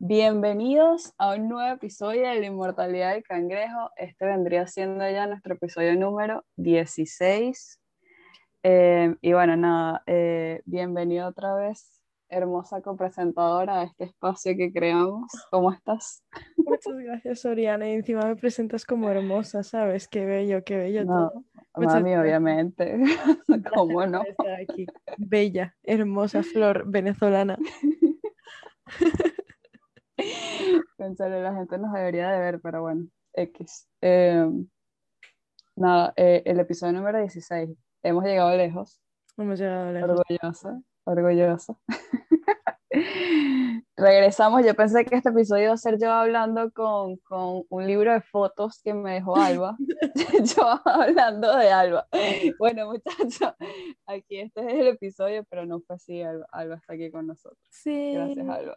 Bienvenidos a un nuevo episodio de La Inmortalidad del Cangrejo. Este vendría siendo ya nuestro episodio número 16. Eh, y bueno, nada, eh, bienvenido otra vez, hermosa copresentadora a este espacio que creamos. ¿Cómo estás? Muchas gracias, Oriana. Y encima me presentas como hermosa, ¿sabes? Qué bello, qué bello todo. Mami, obviamente. ¿Cómo no? Estar aquí. Bella, hermosa flor venezolana. Pensaré, la gente nos debería de ver, pero bueno, X. Em, nada, eh, el episodio número 16. Hemos llegado lejos. Hemos llegado lejos. Orgullosa, orgullosa. Regresamos, yo pensé que este episodio iba a ser yo hablando con, con un libro de fotos que me dejó Alba. yo hablando de Alba. Bueno, muchachos, aquí este es el episodio, pero no fue así, Alba, Alba está aquí con nosotros. Sí. Gracias, Alba.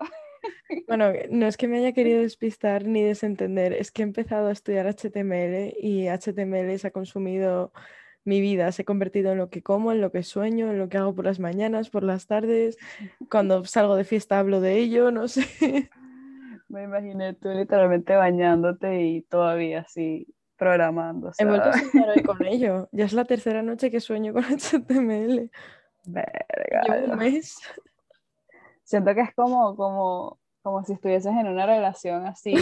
Bueno, no es que me haya querido despistar ni desentender, es que he empezado a estudiar HTML y HTML se ha consumido mi vida, se ha convertido en lo que como, en lo que sueño, en lo que hago por las mañanas, por las tardes, cuando salgo de fiesta hablo de ello, no sé. Me imaginé tú literalmente bañándote y todavía así programando. He vuelto a soñar hoy con ello, ya es la tercera noche que sueño con HTML. Verga. Llevo un mes. Siento que es como, como, como si estuvieses en una relación así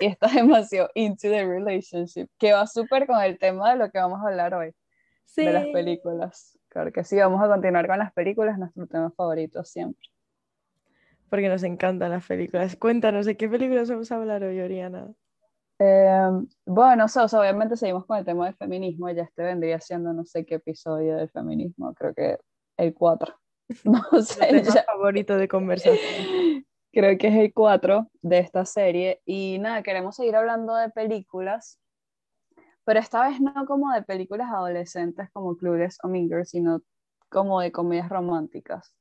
y estás demasiado into the relationship, que va súper con el tema de lo que vamos a hablar hoy, de las películas. Claro que sí, vamos a continuar con las películas, nuestro tema favorito siempre. Porque nos encantan las películas. Cuéntanos, ¿de qué películas vamos a hablar hoy, Oriana? Eh, bueno, o sea, obviamente seguimos con el tema del feminismo, ya este vendría siendo no sé qué episodio del feminismo, creo que el 4. No sé. El tema favorito de conversación. Creo que es el 4 de esta serie. Y nada, queremos seguir hablando de películas, pero esta vez no como de películas adolescentes como Clueless o Mean sino como de comedias románticas.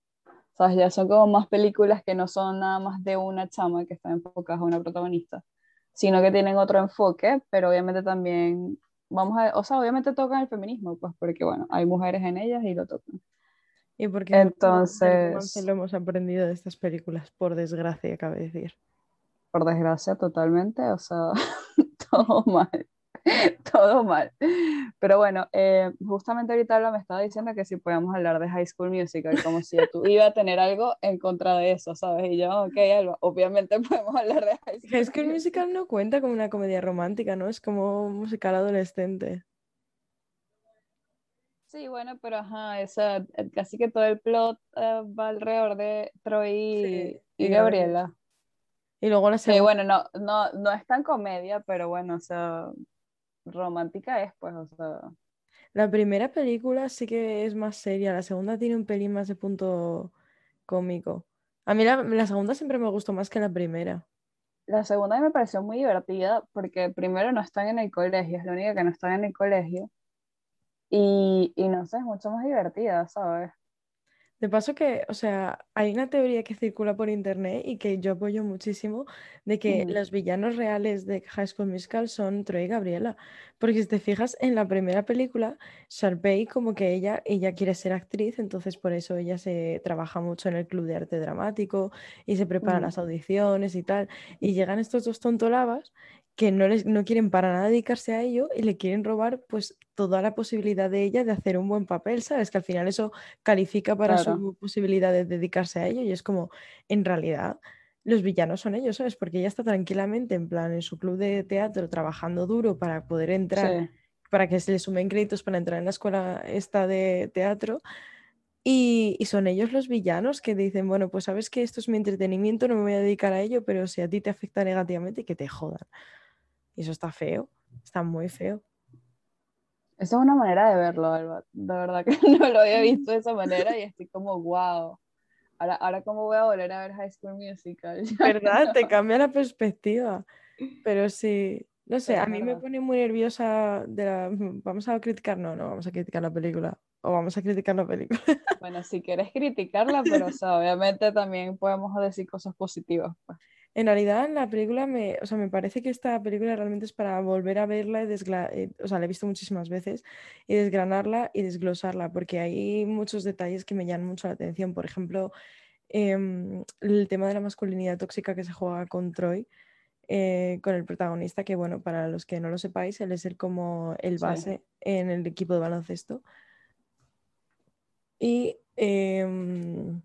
O sea, ya son como más películas que no son nada más de una chama que está enfocada a una protagonista, sino que tienen otro enfoque, pero obviamente también, vamos a, o sea, obviamente tocan el feminismo, pues porque bueno, hay mujeres en ellas y lo tocan. Y porque entonces lo hemos aprendido de estas películas, por desgracia, cabe decir. Por desgracia, totalmente, o sea, todo mal, todo mal. Pero bueno, eh, justamente ahorita Alba me estaba diciendo que si podíamos hablar de High School Musical, como si tú iba a tener algo en contra de eso, ¿sabes? Y yo, ok, Alba, obviamente podemos hablar de High School, High School Musical no cuenta como una comedia romántica, ¿no? Es como musical adolescente. Sí, bueno, pero ajá, esa, eh, casi que todo el plot eh, va alrededor de Troy y, Sí, y y Gabriela. Y luego la Sí, segunda. bueno, no, no, no es tan comedia, pero bueno, o sea, romántica es, pues, o sea, La primera película sí que es más seria, la segunda tiene un pelín más de punto cómico. A mí la, la segunda siempre me gustó más que la primera. la segunda me pareció muy divertida porque primero no están en el colegio, es la única que no están en el colegio. Y, y no sé, es mucho más divertida, ¿sabes? De paso que, o sea, hay una teoría que circula por internet y que yo apoyo muchísimo de que Ujú. los villanos reales de High School Musical son Troy y Gabriela. Porque si te fijas en la primera película, Sharpay como que ella, ella quiere ser actriz, entonces por eso ella se trabaja mucho en el club de arte dramático y se prepara Ujú. las audiciones y tal. Y llegan estos dos tontolabas que no, les, no quieren para nada dedicarse a ello y le quieren robar pues toda la posibilidad de ella de hacer un buen papel, ¿sabes? Que al final eso califica para Claro, su posibilidad de dedicarse a ello y es como, en realidad, los villanos son ellos, ¿sabes? Porque ella está tranquilamente en plan en su club de teatro trabajando duro para poder entrar, sí, para que se le sumen créditos para entrar en la escuela esta de teatro y, y son ellos los villanos que dicen, bueno, pues sabes que esto es mi entretenimiento, no me voy a dedicar a ello, pero si a ti te afecta negativamente, que te jodan. Y eso está feo, está muy feo. esa es una manera de verlo, Alba. De verdad que no lo había visto de esa manera y estoy como, wow. Ahora, ahora cómo voy a volver a ver High School Musical. ¿Verdad? Te cambia la perspectiva. Pero sí, no sé, Pero a mí me pone muy nerviosa de la... Vamos a criticar, no, no, vamos a criticar la película. O vamos a criticar la película. Bueno, si quieres criticarla, pero o sea, obviamente también podemos decir cosas positivas. pues. En realidad, la película me, o sea, me parece que esta película realmente es para volver a verla y eh, o sea, la he visto muchísimas veces y desgranarla y desglosarla, porque hay muchos detalles que me llaman mucho la atención. Por ejemplo, em, el tema de la masculinidad tóxica que se juega con Troy, eh, con el protagonista, que bueno, para los que no lo sepáis, él es el como el base en el equipo de baloncesto. Y em,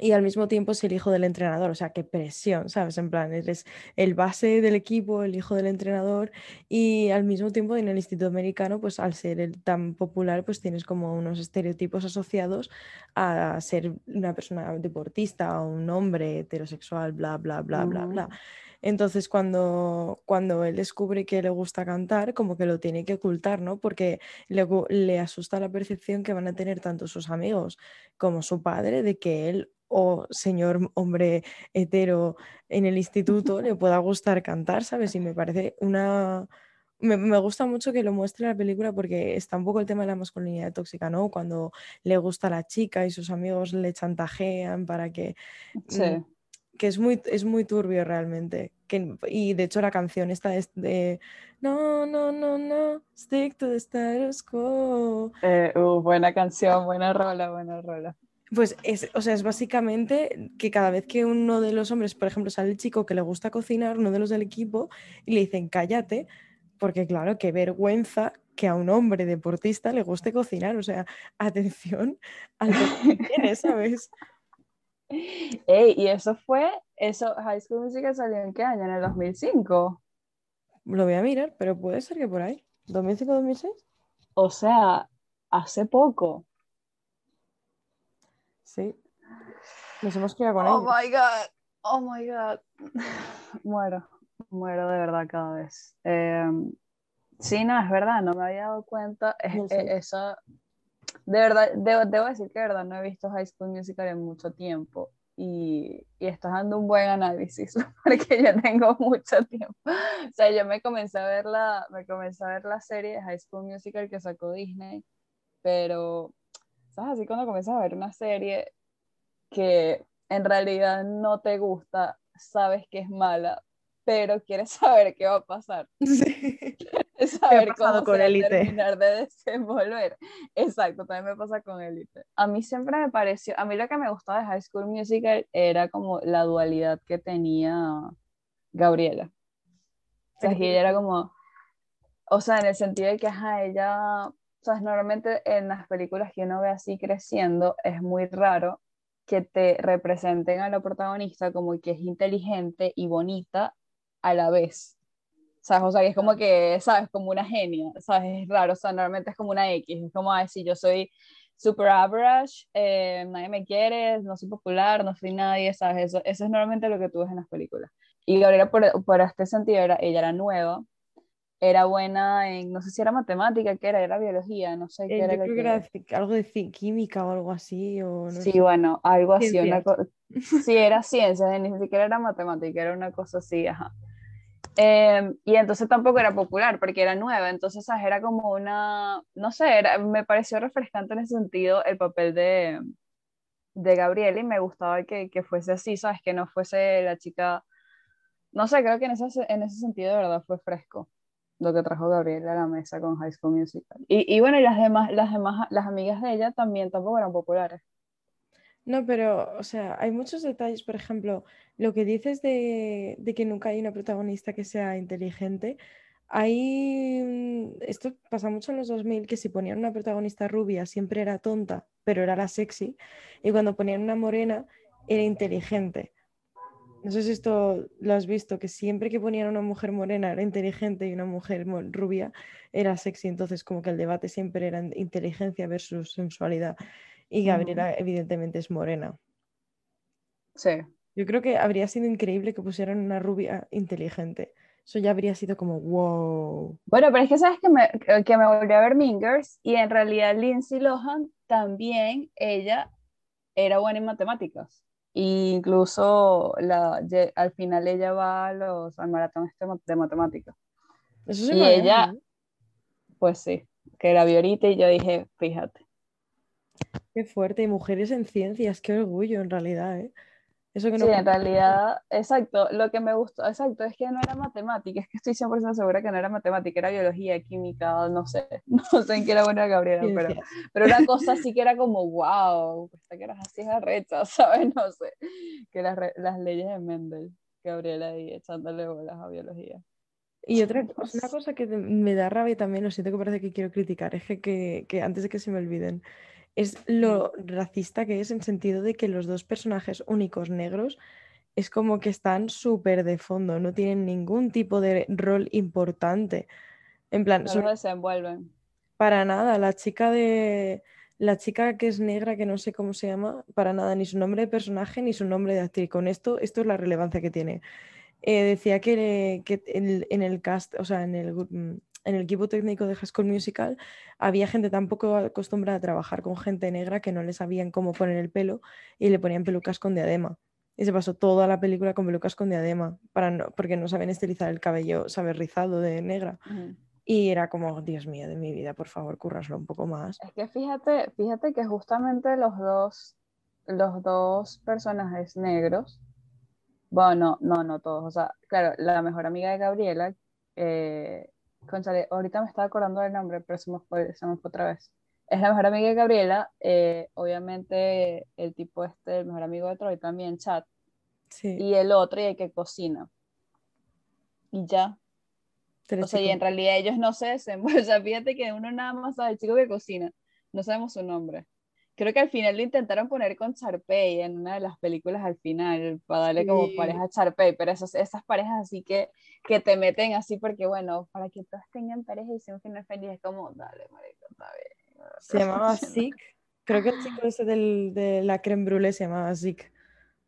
y al mismo tiempo es el hijo del entrenador, o sea, qué presión, ¿sabes? En plan, eres el base del equipo, el hijo del entrenador y al mismo tiempo en el Instituto Americano, pues al ser el tan popular, pues tienes como unos estereotipos asociados a ser una persona deportista o un hombre heterosexual, bla, bla, bla, bla, bla. Entonces, cuando, cuando él descubre que le gusta cantar, como que lo tiene que ocultar, ¿no? Porque le, le asusta la percepción que van a tener tanto sus amigos como su padre de que él o señor hombre hetero en el instituto le pueda gustar cantar, ¿sabes? Y me parece una... Me, me, gusta mucho que lo muestre la película porque está un poco el tema de la masculinidad tóxica, ¿no? Cuando le gusta a la chica y sus amigos le chantajean para que... Sí. Mm, que es muy, es muy turbio realmente. Que, y de hecho la canción esta es de No, no, no, no, stick to the status quo. Eh, uh, buena canción, buena rola, buena rola. Pues es, o sea, es básicamente que cada vez que uno de los hombres, por ejemplo, sale el chico que le gusta cocinar, uno de los del equipo, y le dicen cállate, porque claro, qué vergüenza que a un hombre deportista le guste cocinar. O sea, atención al que tiene, ¿sabes? Ey, y eso fue, eso, High School Musical salió en qué año, en el 2005. Lo voy a mirar, pero puede ser que por ahí. ¿2005-2006? O sea, hace poco. Sí. Nos hemos quedado con Oh ellos. my god, oh my god. Muero, muero de verdad cada vez. Eh, sí, no, es verdad, no me había dado cuenta. Es, eh, eso, de verdad, debo, debo decir que de verdad no he visto High School Musical en mucho tiempo. Y, y estás dando un buen análisis porque yo tengo mucho tiempo. O sea, yo me comencé a ver la, me comencé a ver la serie de High School Musical que sacó Disney, pero, ¿sabes? Así cuando comienzas a ver una serie que en realidad no te gusta, sabes que es mala, pero quieres saber qué va a pasar, Sí. quieres saber cómo con se va a terminar de desenvolver. Exacto, también me pasa con Elite. A mí siempre me pareció, a mí lo que me gustaba de High School Musical era como la dualidad que tenía Gabriela. O sea, que ella era como, o sea, en el sentido de que, ajá, ella, sea, normalmente en las películas que uno ve así creciendo, es muy raro que te representen a la protagonista como que es inteligente y bonita a la vez. ¿Sabes? O sea, que es como que, ¿sabes? Como una genia, ¿sabes? Es raro, o sea, normalmente es como una X, es como, ay, si yo soy super average, eh, nadie me quiere, no soy popular, no soy nadie, ¿sabes? Eso, eso es normalmente lo que tú ves en las películas. Y Gabriela, por, por este sentido, era, ella era nueva, era buena en, no sé si era matemática, ¿qué era? Era biología, no sé qué Eh, era. Creo que que- era algo de química o algo así. O no Sí, sé. bueno, algo así, una sí, era ciencias, ni siquiera era matemática, era una cosa así, ajá. Em, y entonces tampoco era popular porque era nueva, entonces ¿sabes? era como una, no sé, era- me pareció refrescante en ese sentido el papel de, de Gabriela y me gustaba que, que fuese así, ¿sabes? Que no fuese la chica, no sé, creo que en ese, en ese sentido de verdad fue fresco lo que trajo Gabriela a la mesa con High School Musical. Y, y bueno, y las demás, las demás, las amigas de ella también tampoco eran populares. No, pero, o sea, hay muchos detalles, por ejemplo, lo que dices de, de que nunca hay una protagonista que sea inteligente. Hay, mm, esto pasa mucho en los 2000, que si ponían una protagonista rubia siempre era tonta, pero era la sexy, y cuando ponían una morena era inteligente. No sé si esto lo has visto, que siempre que ponían una mujer morena era inteligente y una mujer rubia era sexy, entonces como que el debate siempre era en- inteligencia versus sensualidad. Y. Gabriela evidentemente es morena. Sí. Yo creo que habría sido increíble que pusieran una rubia inteligente. Eso ya habría sido como wow. Bueno, pero es que sabes que me, que me volví a ver Mingers y en realidad Lindsay Lohan también, ella era buena en matemáticas. E incluso la, al final ella va a los, al maratón este de matemáticas. Eso Y ella-. Pues sí, que la vi ahorita y yo dije, fíjate. Qué fuerte. Y mujeres en ciencias, qué orgullo en realidad, ¿eh? Eso que Sí, no en realidad, exacto, lo que me gustó, exacto, es que no era matemática, es que estoy 100% segura que no era matemática, era biología, química, no sé, no sé en qué era buena Gabriela, ¿Qué pero, pero una cosa así que era como, wow, esta que eras así es arrecha, ¿sabes? No sé, que las, las leyes de Mendel, Gabriela ahí echándole bolas a biología. Y otra una cosa que me da rabia y también, lo siento que parece que quiero criticar, es que, que, que antes de que se me olviden, es lo racista que es en sentido de que los dos personajes únicos negros es como que están súper de fondo, no tienen ningún tipo de rol importante. En plan, No desenvuelven. para nada, la chica de... La chica que es negra, que no sé cómo se llama, para nada, ni su nombre de personaje ni su nombre de actriz. Con esto, esto es la relevancia que tiene. Eh, decía que, que en, en el cast, o sea, en el, mm, en el equipo técnico de High School Musical había gente tan poco acostumbrada a trabajar con gente negra que no le sabían cómo poner el pelo y le ponían pelucas con diadema. Y se pasó toda la película con pelucas con diadema, para no, porque no saben estilizar el cabello, saber rizado de negra. Ujú. Y era como, Dios mío, de mi vida, por favor, curraslo un poco más. Es que fíjate, fíjate que justamente los dos, los dos personajes negros, bueno, no, no, no todos, o sea, claro, la mejor amiga de Gabriela, eh, cónchale, ahorita me estaba acordando del nombre, pero se me fue, se me fue otra vez. Es la mejor amiga de Gabriela, eh, obviamente el tipo este, el mejor amigo de Troy también, Chad, Sí, y el otro y el que cocina. Y ya, o sea, y en realidad ellos no se desenvuelven, o sea, fíjate que uno nada más sabe el chico que cocina, no sabemos su nombre. Creo que al final lo intentaron poner con Charpey en una de las películas al final, para darle como pareja a Charpey, pero esas, esas parejas así que, que te meten así porque, bueno, para que todos tengan pareja y sea un final feliz, es como, dale, marico, está bien. Se llamaba Zeke. Creo que el chico ese del, de la creme brûlée se llamaba Zeke,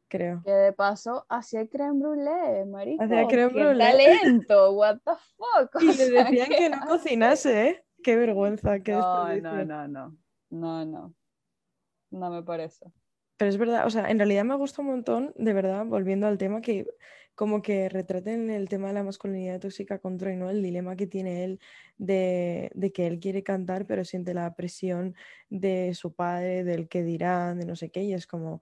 creo. Que de paso hacía creme brûlée, marico. Hacía creme ¡Qué brûlée. talento! What the fuck. Y le decían ¿qué que no cocinase, ¿eh? Qué vergüenza, qué No, no, no, no. No, no. No me parece. Pero es verdad, o sea, en realidad me gusta un montón, de verdad, volviendo al tema, que como que retraten el tema de la masculinidad tóxica con Troy, ¿no? El dilema que tiene él de, de que él quiere cantar, pero siente la presión de su padre, del que dirán, de no sé qué, y es como,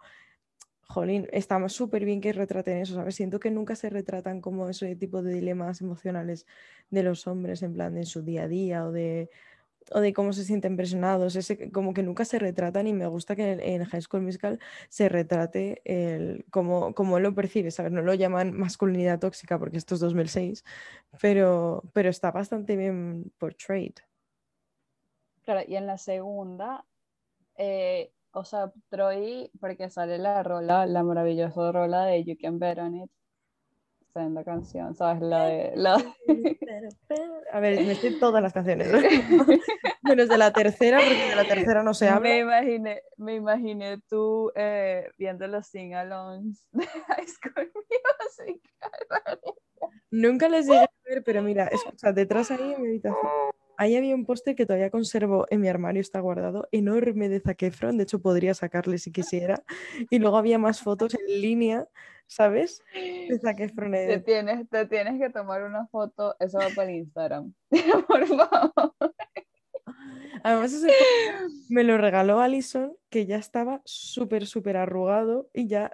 jolín, está súper bien que retraten eso, ¿sabes? Siento que nunca se retratan como ese tipo de dilemas emocionales de los hombres, en plan, de su día a día o de o de cómo se sienten presionados, ese, como que nunca se retratan y me gusta que en, High School Musical se retrate el, como él lo percibe. No lo llaman masculinidad tóxica porque esto es 2006, pero, pero está bastante bien portrayed. Claro, y en la segunda, eh, o sea, Troy, porque sale la rola, la maravillosa rola de You Can Bet On It, senda canción, ¿sabes? La de... La... A ver, me sé todas las canciones, menos de la tercera, porque de la tercera no se habla. Me imaginé, me imaginé tú eh, viendo los sing-alongs de High School Musical. Nunca les llegué a ver, pero mira, escucha, detrás ahí en mi habitación. Ahí había un póster que todavía conservo en mi armario, está guardado, enorme de Zac Efron, de hecho podría sacarle si quisiera. Y luego había más fotos en línea, ¿sabes? De Zac Efron. Te tienes, te tienes que tomar una foto, eso va para el Instagram. Por favor. Además, ese me lo regaló Alison, que ya estaba súper, súper arrugado y ya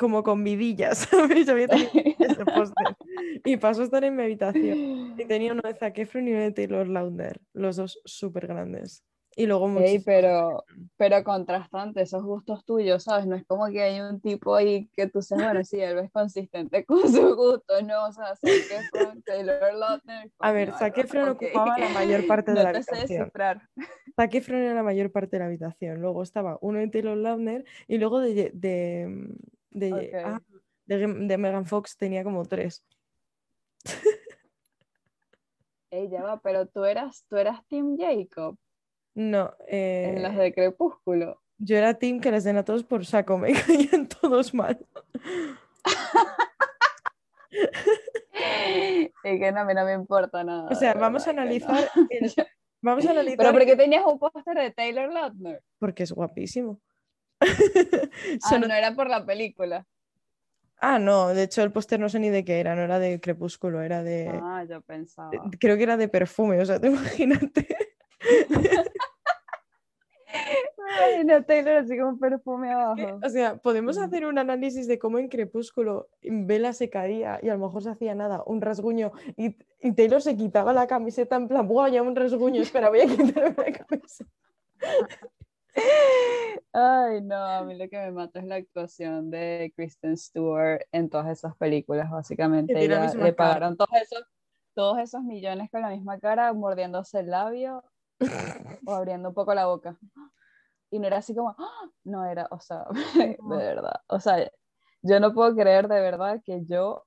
como con vidillas, había tenido ese póster. Y pasó a estar en mi habitación. Y tenía uno de Zac Efron y uno de Taylor Lautner, los dos súper grandes. Y luego Ey, muchísimos pero, pero contrastante, esos gustos tuyos, ¿sabes? No es como que hay un tipo ahí que tú seas, bueno, sí, él es consistente con su gusto, ¿no? O sea, Zac Efron, Taylor Lautner. A ver, coño, Zac no, Efron ok. ocupaba la mayor parte de No la te sé habitación. descifrar. Zac Efron era la mayor parte de la habitación. Luego estaba uno de Taylor Lautner y luego de, de, de, ah, de, de Megan Fox tenía como tres. Ey, ya va, pero tú eras, tú eras Team Jacob No, en las eh, de Crepúsculo. yo era team que les den a todos por saco, me caían todos mal. Y que no, no me importa nada. O sea, vamos a que no. analizar, el- vamos a analizar Pero ¿por qué tenías un póster de Taylor Lautner? porque es guapísimo. Ah, no era por la película. Ah, no, de hecho el póster no sé ni de qué era, no era de Crepúsculo, era de... Ah, yo pensaba. Creo que era de perfume, o sea, te imagínate. Ay, no, Taylor así como un perfume abajo. O sea, podemos Mm. hacer un análisis de cómo en Crepúsculo Vela se caía y a lo mejor se hacía nada, un rasguño, y, y Taylor se quitaba la camiseta en plan, ¡buah, ya un rasguño! Espera, voy a quitarme la camiseta. Ay, no, a mí lo que me mata es la actuación de Kristen Stewart en todas esas películas, básicamente. Ella le pagaron todos esos, todos esos millones con la misma cara, mordiéndose el labio o abriendo un poco la boca. Y no era así como, ¡ah! no era, o sea, de verdad. O sea, yo no puedo creer de verdad que yo,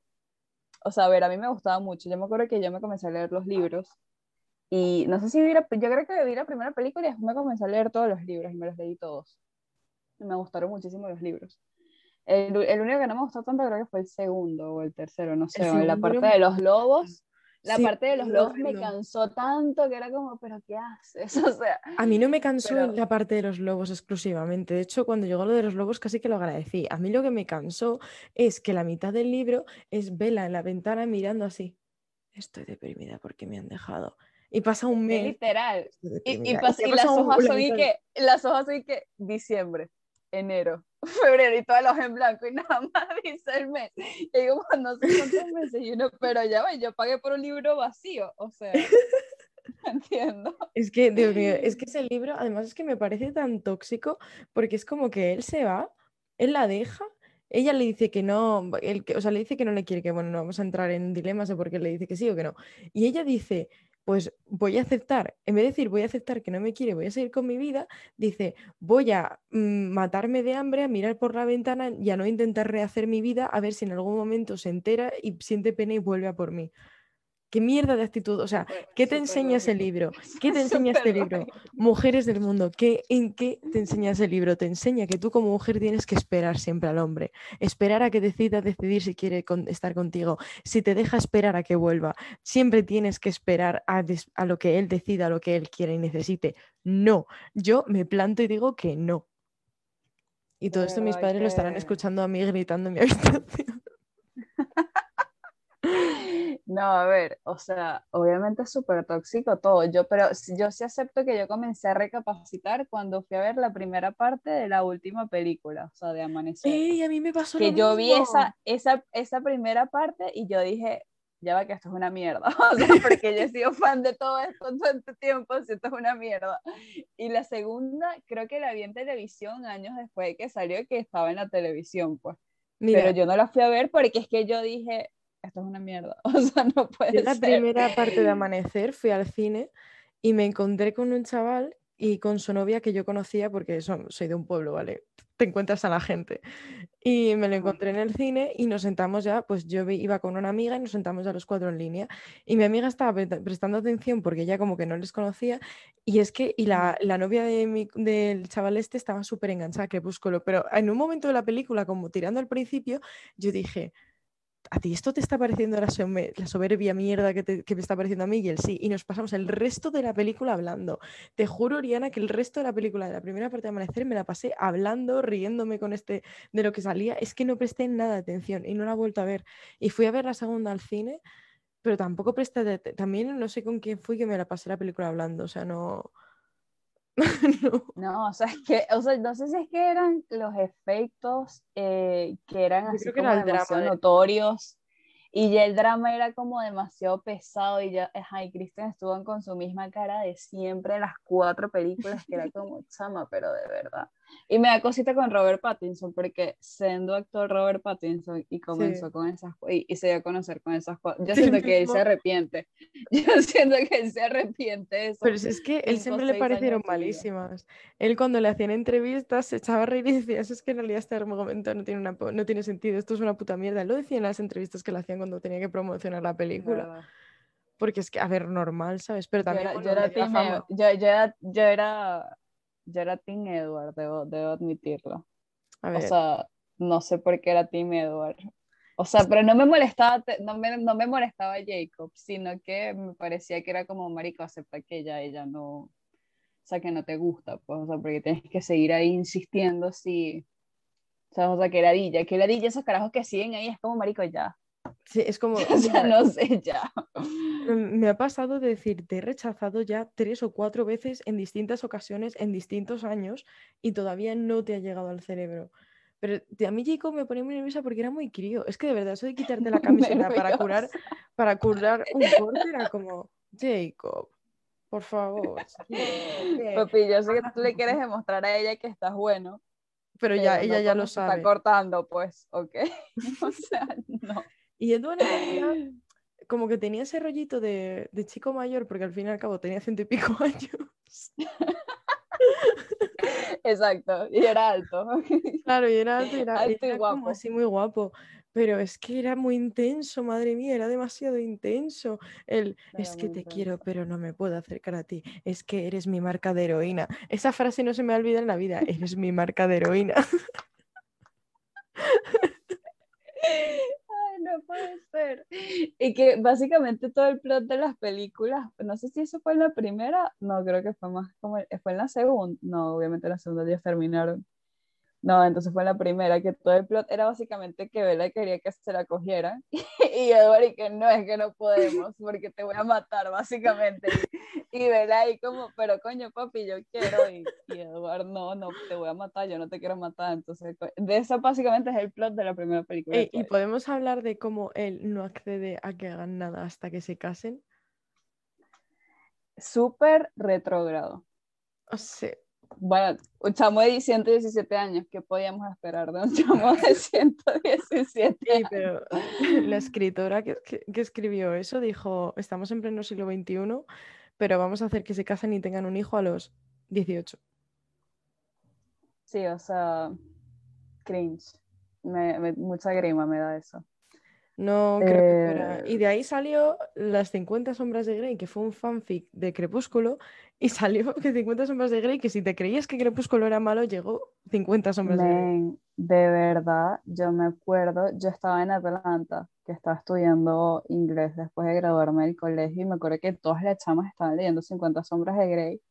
o sea, a ver, a mí me gustaba mucho. Yo me acuerdo que yo me comencé a leer los libros y no sé si vi la, yo creo que vi la primera película y después me comencé a leer todos los libros y me los leí todos. Me gustaron muchísimo los libros. El, el único que no me gustó tanto creo que fue el segundo o el tercero, no sé, la parte de los lobos. La Sí, parte de los lobos me horrendo. cansó tanto que era como, pero ¿qué haces? O sea, A mí no me cansó Pero- la parte de los lobos exclusivamente. De hecho, cuando llegó lo de los lobos casi que lo agradecí. A mí lo que me cansó es que la mitad del libro es Vela en la ventana mirando así. Estoy deprimida porque me han dejado. Y pasa un es mes. literal. Y, y, pas- y las hojas son y que, las hojas son y que diciembre, enero, febrero y todas las hojas en blanco y nada más dice el mes. Y digo, no sé cuántos meses y uno, pero ya va, yo pagué por un libro vacío, o sea, entiendo. Es que, Dios mío, es que ese libro, además es que me parece tan tóxico porque es como que él se va, él la deja, ella le dice que no, él, que- o sea, le dice que no le quiere, que bueno, no vamos a entrar en dilemas de por qué le dice que sí o que no. Y ella dice, pues voy a aceptar, en vez de decir voy a aceptar que no me quiere, voy a seguir con mi vida, dice voy a mm, matarme de hambre, a mirar por la ventana y a no intentar rehacer mi vida, a ver si en algún momento se entera y siente pena y vuelve a por mí. ¿Qué mierda de actitud? O sea, ¿Qué te enseña ese libro? ¿Qué te enseña este libro? Mujeres del mundo, ¿qué, ¿en qué te enseña ese libro? Te enseña que tú como mujer tienes que esperar siempre al hombre, esperar a que decida decidir si quiere con- estar contigo, si te deja esperar a que vuelva, siempre tienes que esperar a, lo que él decida, a lo que él quiere y necesite. No, yo me planto y digo que no. Y todo esto mis padres lo estarán escuchando a mí gritando en mi habitación. No, a ver, o sea, obviamente es súper tóxico todo, yo, pero yo sí acepto que yo comencé a recapacitar cuando fui a ver la primera parte de la última película, o sea, de Amanecer. ¡Ey! A mí me pasó que lo yo vi mismo. esa, esa, esa primera parte y yo dije, ya va que esto es una mierda, o sea, porque yo he sido fan de todo esto todo este tiempo, si esto es una mierda. Y la segunda, creo que la vi en televisión años después de que salió, que estaba en la televisión, pues. Mira, Pero yo no la fui a ver porque es que yo dije, esto es una mierda, o sea, no puede Yo la ser. primera parte de Amanecer fui al cine y me encontré con un chaval y con su novia que yo conocía porque son- soy de un pueblo, ¿vale? Te encuentras a la gente. Y me lo encontré en el cine y nos sentamos ya, pues yo iba con una amiga y nos sentamos ya los cuatro en línea. Y mi amiga estaba pre- prestando atención porque ella como que no les conocía. Y es que, y la, la novia de mi- del chaval este estaba súper enganchada a Crepúsculo. Pero en un momento de la película, como tirando al principio, yo dije, ¿a ti esto te está pareciendo la, la soberbia mierda que, te- que me está pareciendo a mí? Y él sí. Y nos pasamos el resto de la película hablando. Te juro, Oriana, que el resto de la película, de la primera parte de Amanecer, me la pasé hablando, riéndome con este de lo que salía. Es que no presté nada de atención y no la he vuelto a ver. Y fui a ver la segunda al cine, pero tampoco presté de- También no sé con quién fui que me la pasé la película hablando. O sea, no... no. No, o sea, es que, o sea, no sé si es que eran los efectos eh, que eran Yo así como era el drama demasiado de- notorios y ya el drama era como demasiado pesado y ya, ajá, y Kristen estuvo con su misma cara de siempre en las cuatro películas que era como chama, pero de verdad. Y me da cosita con Robert Pattinson porque siendo actor Robert Pattinson y comenzó con esas y, y se dio a conocer con esas cosas. Yo Sí, siento que él se arrepiente. Yo siento que él se arrepiente de eso. Pero si es que él siempre le parecieron malísimas. Él cuando le hacían entrevistas se echaba a reír y decía, "Eso es que en realidad este argumento no tiene, una, no tiene sentido, esto es una puta mierda. Él lo decía en las entrevistas que le hacían cuando tenía que promocionar la película. Porque es que, a ver, normal, ¿sabes? Pero Yo también era, bueno, yo era team fama. Ed- yo, yo era, yo era, yo era Team Edward, debo, debo admitirlo. A O ver, sea, no sé por qué era Team Edward. O sea, pero no me molestaba, no me, no me molestaba Jacob, sino que me parecía que era como marico, acepta que ella, ella no, o sea, que no te gusta, pues, o sea, porque tienes que seguir ahí insistiendo si, o sea, o sea, que ladilla, que ladilla esos carajos que siguen ahí, es como marico, ya, Sí, es como. O sea, no sé ya. Me ha pasado de decir, te he rechazado ya tres o cuatro veces en distintas ocasiones, en distintos años, y todavía no te ha llegado al cerebro. Pero a mí Jacob me ponía muy nerviosa porque era muy crío. Es que de verdad, eso de quitarte la camiseta para curar, para curar un corte era como, Jacob, por favor. Papi, yo sé que tú le quieres demostrar a ella que estás bueno. Pero ya, ella ya lo sabe. Está cortando, pues, ok. o sea, no. Y Edward como que tenía ese rollito de, de, chico mayor, porque al fin y al cabo tenía ciento y pico años. Exacto, y era alto. Claro, y era alto, y era, como así muy guapo. Pero es que era muy intenso, madre mía, era demasiado intenso. El es que te quiero, pero no me puedo acercar a ti. Es que eres mi marca de heroína. Esa frase no se me olvida en la vida. Eres mi marca de heroína. no ser. Y que básicamente todo el plot de las películas, no sé si eso fue en la primera, no, creo que fue más como, fue en la segunda, no, obviamente en la segunda ya terminaron. No, entonces fue en la primera, que todo el plot era básicamente que Bella quería que se la cogiera y Edward y que no, es que no podemos porque te voy a matar básicamente. Y, Bella ahí como, pero coño papi, yo quiero y, y Edward no, no, te voy a matar, yo no te quiero matar. Entonces, de eso básicamente es el plot de la primera película. y podemos hablar de cómo él no accede a que hagan nada hasta que se casen. Súper retrógrado. O sea, bueno, un chamo de 117 años, ¿qué podíamos esperar de un chamo de 117 Sí, pero la escritora que, que, escribió eso dijo, estamos en pleno siglo XXI, pero vamos a hacer que se casen y tengan un hijo a los 18. Sí, o sea, cringe. mucha grima me da eso. No creo que fuera. Y de ahí salió Las 50 Sombras de Grey, que fue un fanfic de Crepúsculo, y salió que 50 Sombras de Grey, que si te creías que Crepúsculo era malo, llegó 50 Sombras de Grey. De verdad, yo me acuerdo, yo estaba en Atlanta, que estaba estudiando inglés después de graduarme del colegio, y me acuerdo que todas las chamas estaban leyendo 50 Sombras de Grey.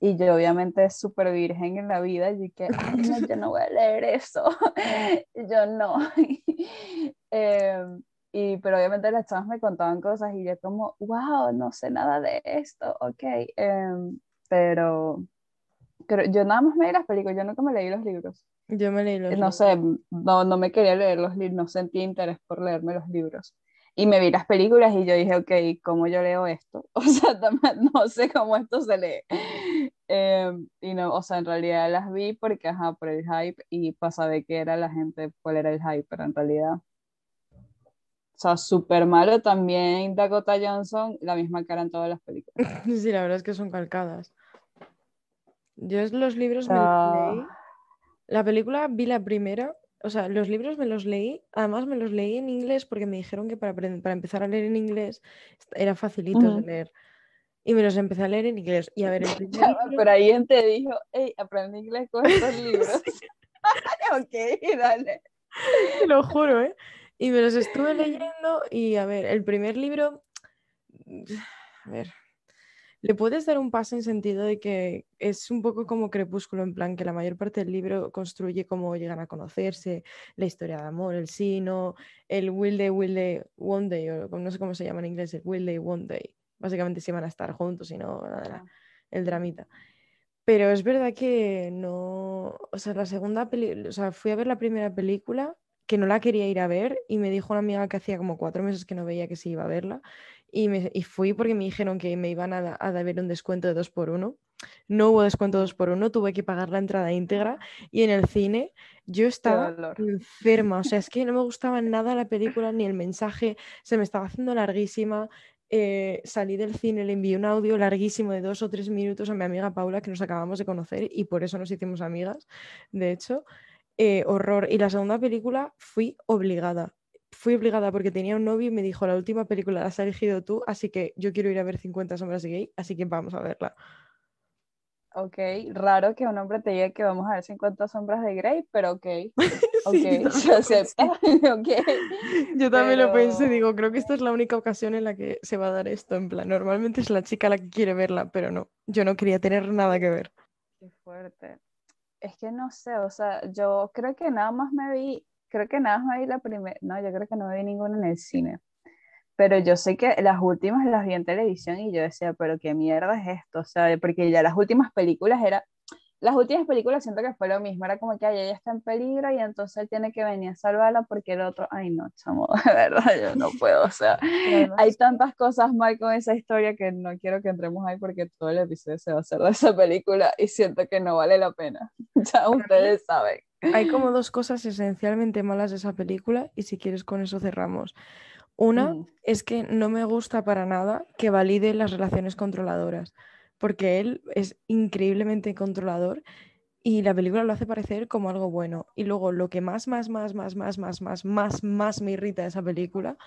Y yo obviamente súper virgen en la vida, y que, no, yo no voy a leer eso, yo no. Em, y, pero obviamente las chavas me contaban cosas y yo como, wow, no sé nada de esto, ok. Em, pero, pero yo nada más me leí las películas, yo nunca me leí los libros. Yo me leí los No sé, no, no me quería leer los libros, no sentí interés por leerme los libros. Y me vi las películas y yo dije, ok, ¿cómo yo leo esto? O sea, no sé cómo esto se lee. Em, y no, o sea, en realidad las vi porque, ajá, por el hype y para saber qué era la gente, cuál era el hype, pero en realidad o sea, súper malo también Dakota Johnson, la misma cara en todas las películas. Sí, la verdad es que son calcadas. Yo los libros me los leí. La película vi la primera, o sea, los libros me los leí, además me los leí en inglés porque me dijeron que para, para empezar a leer en inglés era facilito de leer. Y me los empecé a leer en inglés. Y a ver, el primer Pero ahí te dijo, hey, aprende inglés con estos libros. ok, dale. Te lo juro, ¿eh? Y me los estuve leyendo y a ver, el primer libro, a ver, le puedes dar un paso en sentido de que es un poco como Crepúsculo, en plan que la mayor parte del libro construye cómo llegan a conocerse, la historia de amor, el sí, no, el will they, will they, one day, o no sé cómo se llama en inglés, el will they, one day. Básicamente si van a estar juntos y no el dramita. Pero es verdad que no, o sea, la segunda película, o sea, fui a ver la primera película que no la quería ir a ver y me dijo una amiga que hacía como cuatro meses que no veía que se iba a verla y, me, y fui porque me dijeron que me iban a, a dar un descuento de dos por uno. No hubo descuento de dos por uno, tuve que pagar la entrada íntegra y en el cine yo estaba enferma, o sea, es que no me gustaba nada la película ni el mensaje, se me estaba haciendo larguísima. Eh, salí del cine, le envié un audio larguísimo de dos o tres minutos a mi amiga Paula, que nos acabamos de conocer y por eso nos hicimos amigas, de hecho. Eh, horror. Y la segunda película fui obligada. Fui obligada porque tenía un novio y me dijo, la última película la has elegido tú, así que yo quiero ir a ver 50 sombras de gay, así que vamos a verla. Ok, raro que un hombre te diga que vamos a ver 50 sombras de Grey, pero ok. Ok, Yo también lo pensé, digo, creo que esta es la única ocasión en la que se va a dar esto. En plan, normalmente es la chica la que quiere verla, pero no, yo no quería tener nada que ver. Qué fuerte es que no sé, o sea, yo creo que nada más me vi creo que nada más vi la primera, no, yo creo que no vi ninguna en el cine. Pero yo sé que las últimas las vi en televisión y yo decía, pero qué mierda es esto, o sea, porque ya las últimas películas era, las últimas películas siento que fue lo mismo, era como que ay, ella está en peligro y entonces él tiene que venir a salvarla porque el otro, ay no, chamo, de verdad, yo no puedo, o sea, hay tantas cosas mal con esa historia que no quiero que entremos ahí porque todo el episodio se va a hacer de esa película y siento que no vale la pena, ya ustedes saben. Hay como dos cosas esencialmente malas de esa película y si quieres con eso cerramos. Una Mm, es que no me gusta para nada que valide las relaciones controladoras, porque él es increíblemente controlador y la película lo hace parecer como algo bueno. Y luego lo que más, más, más, más, más, más, más, más, más me irrita de esa película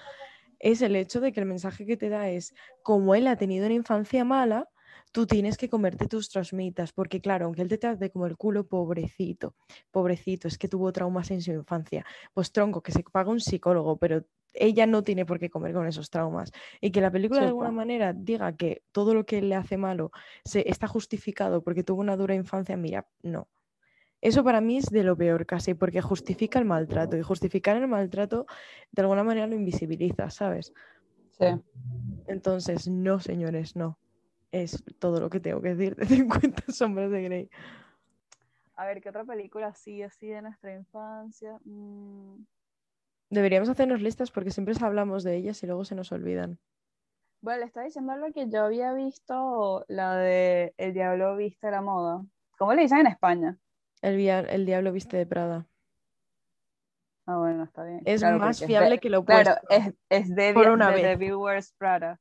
es el hecho de que el mensaje que te da es, como él ha tenido una infancia mala, tú tienes que comerte tus trasmitas, porque claro, aunque él te trate como el culo, pobrecito, pobrecito, es que tuvo traumas en su infancia. Pues tronco, que se paga un psicólogo, pero ella no tiene por qué comer con esos traumas. Y que la película de alguna manera diga que todo lo que le hace malo se está justificado porque tuvo una dura infancia, mira, no. Eso para mí es de lo peor casi, porque justifica el maltrato y justificar el maltrato de alguna manera lo invisibiliza, ¿sabes? Sí. Entonces, no, señores, no. Es todo lo que tengo que decir de 50 sombras de Grey. A ver, ¿qué otra película así, así de nuestra infancia? Mm, Deberíamos hacernos listas porque siempre hablamos de ellas y luego se nos olvidan. Bueno, le estaba diciendo algo que yo había visto, la de El Diablo Viste la Moda. ¿Cómo le dicen en España? El, el diablo viste de Prada. Ah, bueno, está bien. Es Claro, más es fiable de- que lo opuesto. Claro, es, es de, Por una de vez. Prada.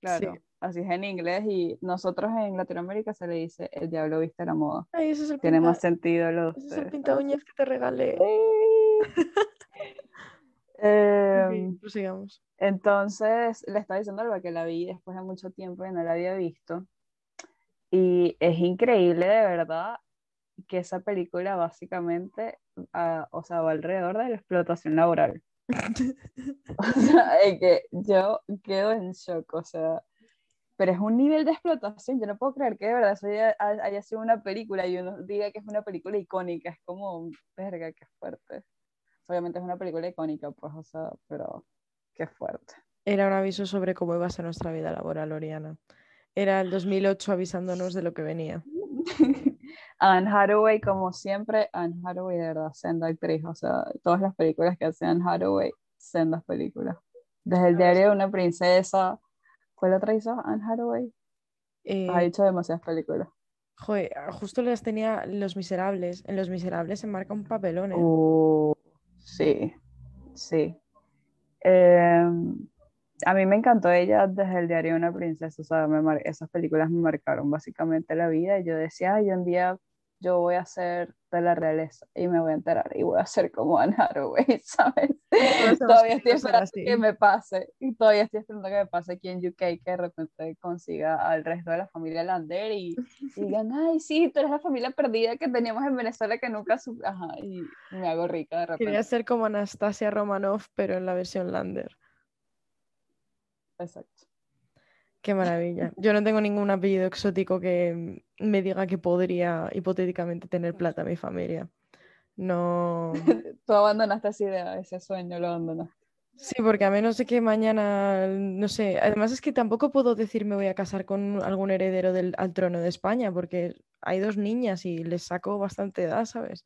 Claro, Sí. Así es en inglés y nosotros en Latinoamérica se le dice El Diablo Viste la Moda. Ay, es el Tiene pinta, más sentido lo de ese es el pinta uñas que te regalé. Em, Ok, prosigamos. Entonces le estaba diciendo algo que la vi después de mucho tiempo y no la había visto. Y es increíble de verdad que esa película básicamente, ah, o sea, va alrededor de la explotación laboral. O sea, es que yo quedo en shock, o sea, pero es un nivel de explotación, yo no puedo creer que de verdad eso haya, haya sido una película y uno diga que es una película icónica, es como, verga, qué fuerte. Obviamente es una película icónica, pues, o sea, pero qué fuerte. Era un aviso sobre cómo iba a ser nuestra vida laboral, Oriana. Era el 2008 avisándonos de lo que venía. Anne Hathaway, como siempre, Anne Hathaway de verdad, senda actriz, o sea, todas las películas que hace Anne Hathaway, sendas películas. Desde el diario de una princesa, ¿cuál otra hizo Anne Hathaway? Ha Eh, hecho demasiadas películas. joder, justo las tenía Los Miserables. En Los Miserables se marca un papelón, ¿eh? Uh, sí, sí. Eh, a mí me encantó ella desde el diario de una princesa, o sea, me mar- esas películas me marcaron básicamente la vida y yo decía, ay, un día yo voy a ser de la realeza y me voy a enterar y voy a ser como Anne Hathaway, ¿sabes? Todavía estoy esperando así. que me pase y todavía estoy esperando que me pase aquí en UK que de repente consiga al resto de la familia Lander y, y digan, ay, sí, tú eres la familia perdida que teníamos en Venezuela que nunca supe, ajá, y me hago rica de repente. Quería ser como Anastasia Romanoff, pero en la versión Lander. Exacto. Qué maravilla. Yo no tengo ningún apellido exótico que me diga que podría hipotéticamente tener plata mi familia. No. Tú abandonaste esa idea, ese sueño lo abandonaste. Sí, porque a menos de que mañana, no sé, además es que tampoco puedo decir me voy a casar con algún heredero del, al trono de España, porque hay dos niñas y les saco bastante edad, ¿sabes?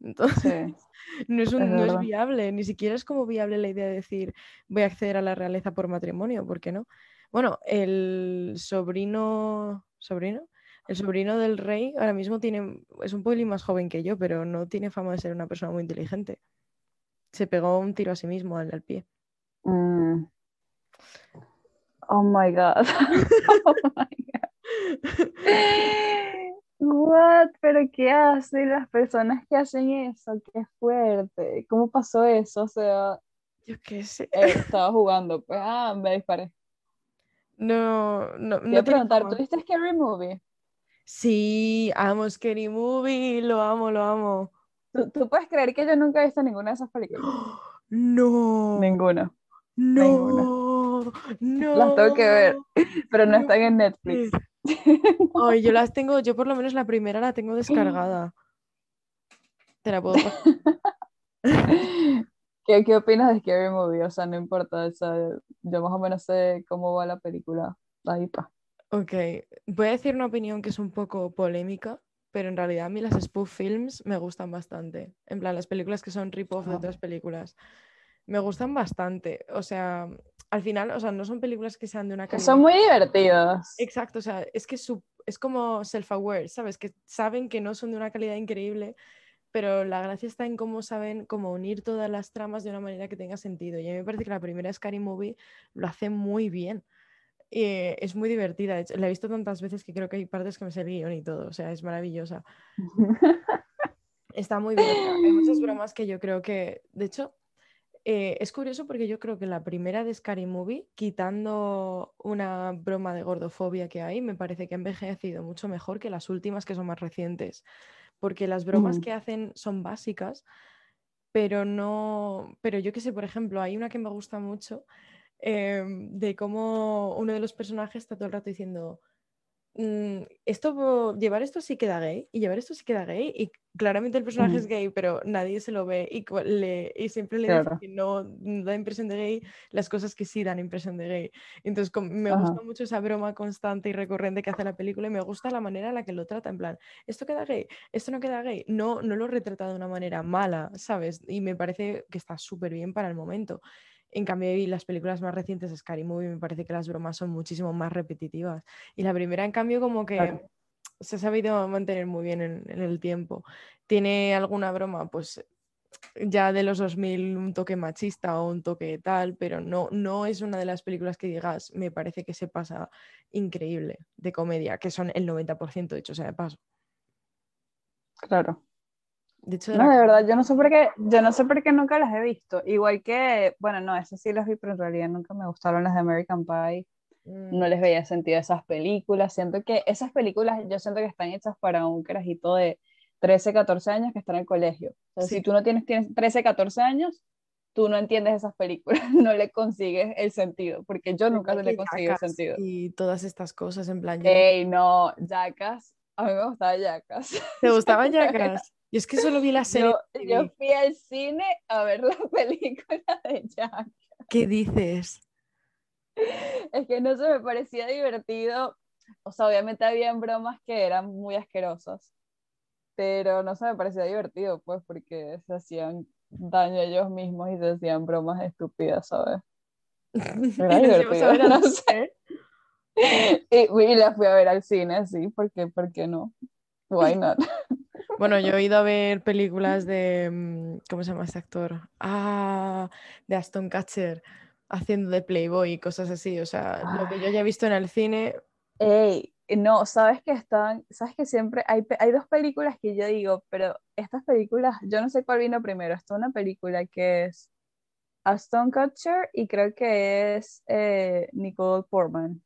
Entonces, Sí, no es, un- es no es viable, ni siquiera es como viable la idea de decir voy a acceder a la realeza por matrimonio, ¿por qué no? Bueno, el sobrino, ¿sobrino? El sobrino del rey ahora mismo tiene, es un poquito más joven que yo, pero no tiene fama de ser una persona muy inteligente. Se pegó un tiro a sí mismo al, al pie. Mm. Oh my God. Oh my God. What? ¿Pero qué hacen las personas que hacen eso? Qué fuerte. ¿Cómo pasó eso? O sea, Yo qué sé. eh, estaba jugando, pues, ah, me disparé. No, no, Te no tiene preguntar, fama. ¿tú viste Scary Movie? Sí, amo Scary Movie, lo amo, lo amo. ¿Tú, tú puedes creer que yo nunca he visto ninguna de esas películas? No, Ninguna. no, no. Las tengo que ver, pero no no están en Netflix. Ay, yo las tengo, yo por lo menos la primera la tengo descargada. Te la puedo pasar. ¿Qué, ¿Qué opinas de Scary Movie? O sea, no importa, o sea, yo más o menos sé cómo va la película. Ahí pa. Ok, voy a decir una opinión que es un poco polémica, pero en realidad a mí las spoof films me gustan bastante. En plan, las películas que son rip-off de Ah. otras películas. Me gustan bastante. O sea, al final, o sea, no son películas que sean de una calidad. son muy divertidas. Exacto, o sea, es que su- es como self-aware, ¿sabes? Que saben que no son de una calidad increíble, pero la gracia está en cómo saben cómo unir todas las tramas de una manera que tenga sentido. Y a mí me parece que la primera Scary Movie lo hace muy bien. Eh, es muy divertida. de hecho, La he visto tantas veces que creo que hay partes que me sé el guion y todo. O sea, es maravillosa. Está muy bien. hay muchas bromas que yo creo que, de hecho, eh, es curioso porque yo creo que la primera de Scary Movie, quitando una broma de gordofobia que hay, me parece que ha envejecido mucho mejor que las últimas que son más recientes. Porque las bromas que hacen son básicas, pero no. Pero yo qué sé, por ejemplo, hay una que me gusta mucho em, de cómo uno de los personajes está todo el rato diciendo. "Mm, esto llevar esto sí queda gay y llevar esto sí queda gay y claramente el personaje es gay pero nadie se lo ve y, le- y siempre le Claro. que no da impresión de gay las cosas que sí dan impresión de gay. Entonces me gusta mucho esa broma constante y recurrente que hace la película y me gusta la manera en la que lo trata en plan esto queda gay esto no queda gay no no lo retrata de una manera mala sabes y me parece que está súper bien para el momento en cambio, y las películas más recientes de Scary Movie me parece que las bromas son muchísimo más repetitivas. Y la primera, en cambio, como que Claro. se ha sabido mantener muy bien en, en el tiempo. Tiene alguna broma, pues ya de los 2000, un toque machista o un toque tal, pero no, no es una de las películas que digas, me parece que se pasa increíble de comedia, que son el 90% dicho sea de paso. Claro. De hecho, No, de verdad, yo no sé por qué, yo no sé por qué nunca las he visto. Igual que, bueno, no, esas sí las vi, pero en realidad nunca me gustaron las de American Pie. Mm, No les veía sentido a esas películas. Siento que esas películas, yo siento que están hechas para un carajito de 13, 14 años que está en el colegio. O sea, Sí. si tú no tienes, tienes 13, 14 años, tú no entiendes esas películas, no le consigues el sentido, porque yo nunca le conseguí el sentido. Y todas estas cosas, en plan, yo no- Ey, no, Jackass, a mí me gustaba Jackass. ¿Te gustaba Jackass? Y es que solo vi la serie. Yo, fui al cine a ver la película de Jack. ¿Qué dices? Es que no se me parecía divertido. O sea, obviamente habían bromas que eran muy asquerosas, pero no se me parecía divertido, pues, porque se hacían daño a ellos mismos y se hacían bromas estúpidas, ¿sabes? Era divertido, no. Y, y la fui a ver al cine, sí, porque, ¿por qué no? Why not? Bueno, yo he ido a ver películas de. mm, ¿Cómo se llama este actor? Ah, de Aston Catcher haciendo de Playboy y cosas así. O sea, lo que yo ya he visto en el cine. Ey, no, sabes que están, sabes que siempre hay, hay dos películas que yo digo, pero estas películas, yo no sé cuál vino primero. Está una película que es Aston Kutcher y creo que es eh, Nicole Portman.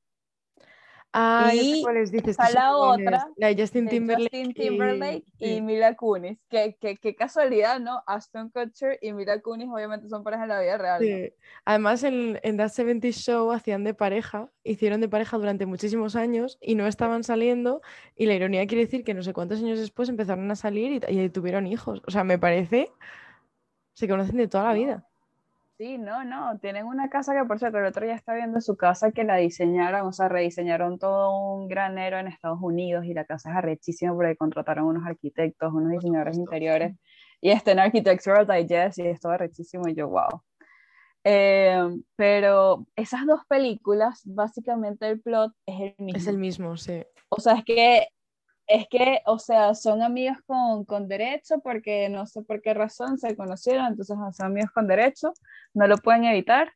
Ah, Y está la otra La Justin Timberlake. Justin y- Timberlake y. Mila Kunis. Qué, qué, qué casualidad, ¿no? Aston Kutcher y Mila Kunis obviamente son parejas en la vida real. Además, en, en That 70 Show hacían de pareja, hicieron de pareja durante muchísimos años y no estaban saliendo. Y la ironía quiere decir que no sé cuántos años después empezaron a salir y, y tuvieron hijos. O sea, me parece. Se conocen de toda la vida. Sí, no, no, tienen una casa que por cierto el otro día está viendo su casa que la diseñaron, o sea, rediseñaron todo un granero en Estados Unidos y la casa es arrechísima porque contrataron unos arquitectos, unos diseñadores interiores y está en Architectural Digest y es todo arrechísimo y yo, wow. Eh, pero esas dos películas, básicamente el plot es el mismo. Es el mismo, sí. O sea, es que, es que, o sea, son amigos con, con derecho porque no sé por qué razón se conocieron, entonces son amigos con derecho, no lo pueden evitar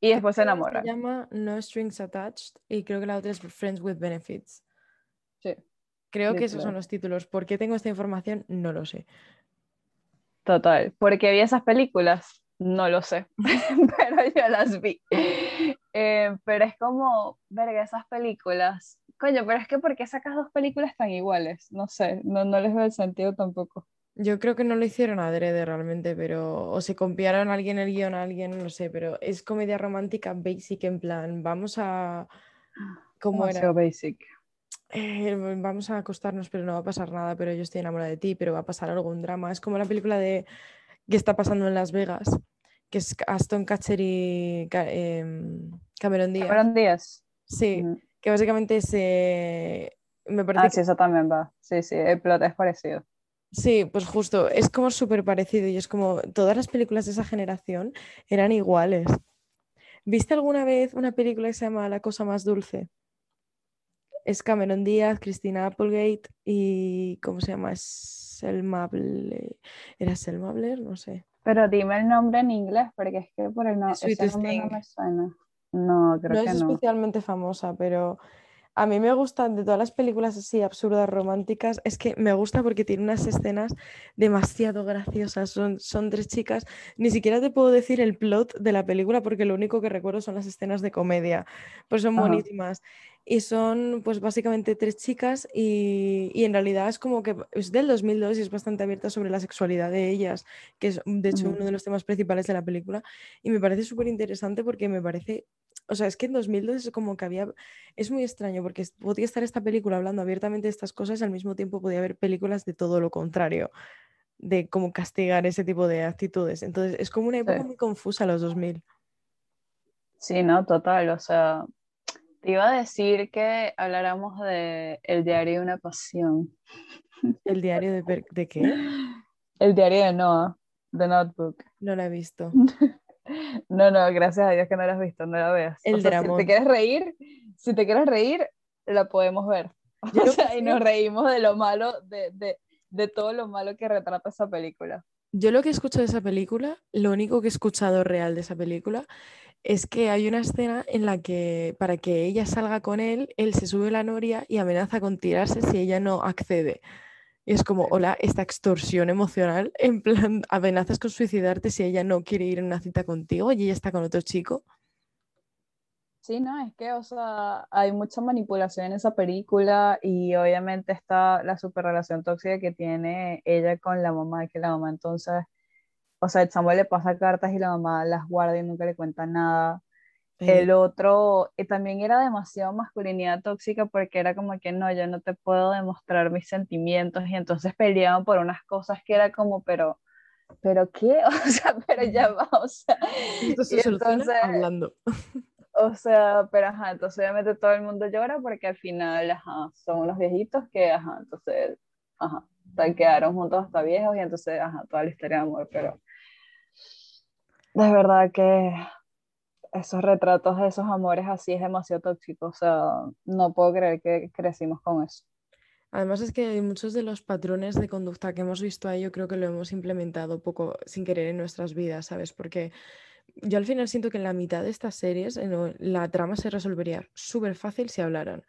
y después se enamoran. Se llama No Strings Attached y creo que la otra es Friends with Benefits. Sí, Creo que esos son los títulos. ¿Por qué tengo esta información? No lo sé. total. Porque vi esas películas, no lo sé, pero yo las vi. Eh, pero es como, verga, esas películas. Coño, pero es que ¿por qué sacas dos películas tan iguales? No sé, no, no les veo el sentido tampoco. Yo creo que no lo hicieron adrede realmente, pero o se copiaron a alguien el guion a alguien, no sé, pero es comedia romántica basic en plan, vamos a ¿cómo era? Basic. Eh, vamos a acostarnos, pero no va a pasar nada, pero yo estoy enamorada de ti, pero va a pasar algún drama. Es como la película de que está pasando en Las Vegas, que es Aston Catcher y em, Cameron Díaz. Cameron Díaz. Sí, que básicamente se... Me parece ah, sí, eso también va. Sí, sí, el plot es parecido. Sí, pues justo, es como súper parecido y es como todas las películas de esa generación eran iguales. ¿Viste alguna vez una película que se llama La cosa más dulce? Es Cameron Díaz, Christina Applegate y ¿cómo se llama? Selma Blair. ¿Era Selma Blair? No sé. Pero dime el nombre en inglés porque es que por el no, ese nombre no me suena. No, creo que no. es especialmente famosa, pero a mí me gustan de todas las películas así absurdas, románticas, es que me gusta porque tiene unas escenas demasiado graciosas. Son, son tres chicas, ni siquiera te puedo decir el plot de la película porque lo único que recuerdo son las escenas de comedia, pues son buenísimas. Y son pues básicamente tres chicas y, y, en realidad es como que es del 2002 y es bastante abierta sobre la sexualidad de ellas, que es de hecho uno de los temas principales de la película. Y me parece súper interesante porque me parece o sea, es que en 2002 es como que había, es muy extraño porque podía estar esta película hablando abiertamente de estas cosas y al mismo tiempo podía haber películas de todo lo contrario, de cómo castigar ese tipo de actitudes. Entonces es como una época muy confusa los 2000. Sí, no, total, o sea, te iba a decir que habláramos de El diario de una pasión. ¿El diario de, de qué? El diario de Noah, The Notebook. No la he visto. No, no, gracias a Dios que no la has visto, no la veas. El Si te quieres reír, si te quieres reír, la podemos ver. y nos reímos de lo malo, de, de, de, todo lo malo que retrata esa película. Yo lo que escucho de esa película, lo único que he escuchado real de esa película, es que hay una escena en la que para que ella salga con él, él se sube a la noria y amenaza con tirarse si ella no accede. Y es como, hola, esta extorsión emocional, en plan, amenazas con suicidarte si ella no quiere ir en una cita contigo y ella está con otro chico. Sí, no, es que, o sea, hay mucha manipulación en esa película y obviamente está la super relación tóxica que tiene ella con la mamá, que la mamá entonces, o sea, el Samuel le pasa cartas y la mamá las guarda y nunca le cuenta nada. El otro y también era demasiado masculinidad tóxica porque era como que no, yo no te puedo demostrar mis sentimientos y entonces peleaban por unas cosas que era como, pero, pero qué, o sea, pero ya va, o sea, entonces, hablando. O sea, pero ajá, entonces obviamente todo el mundo llora porque al final, ajá, son los viejitos que, ajá, entonces, ajá, quedaron juntos hasta viejos y entonces, ajá, toda la historia de amor, pero de verdad que esos retratos de esos amores así es demasiado tóxico, o sea, no puedo creer que crecimos con eso. Además es que muchos de los patrones de conducta que hemos visto ahí yo creo que lo hemos implementado poco sin querer en nuestras vidas, ¿sabes? Porque yo al final siento que en la mitad de estas series la trama se resolvería súper fácil si hablaran.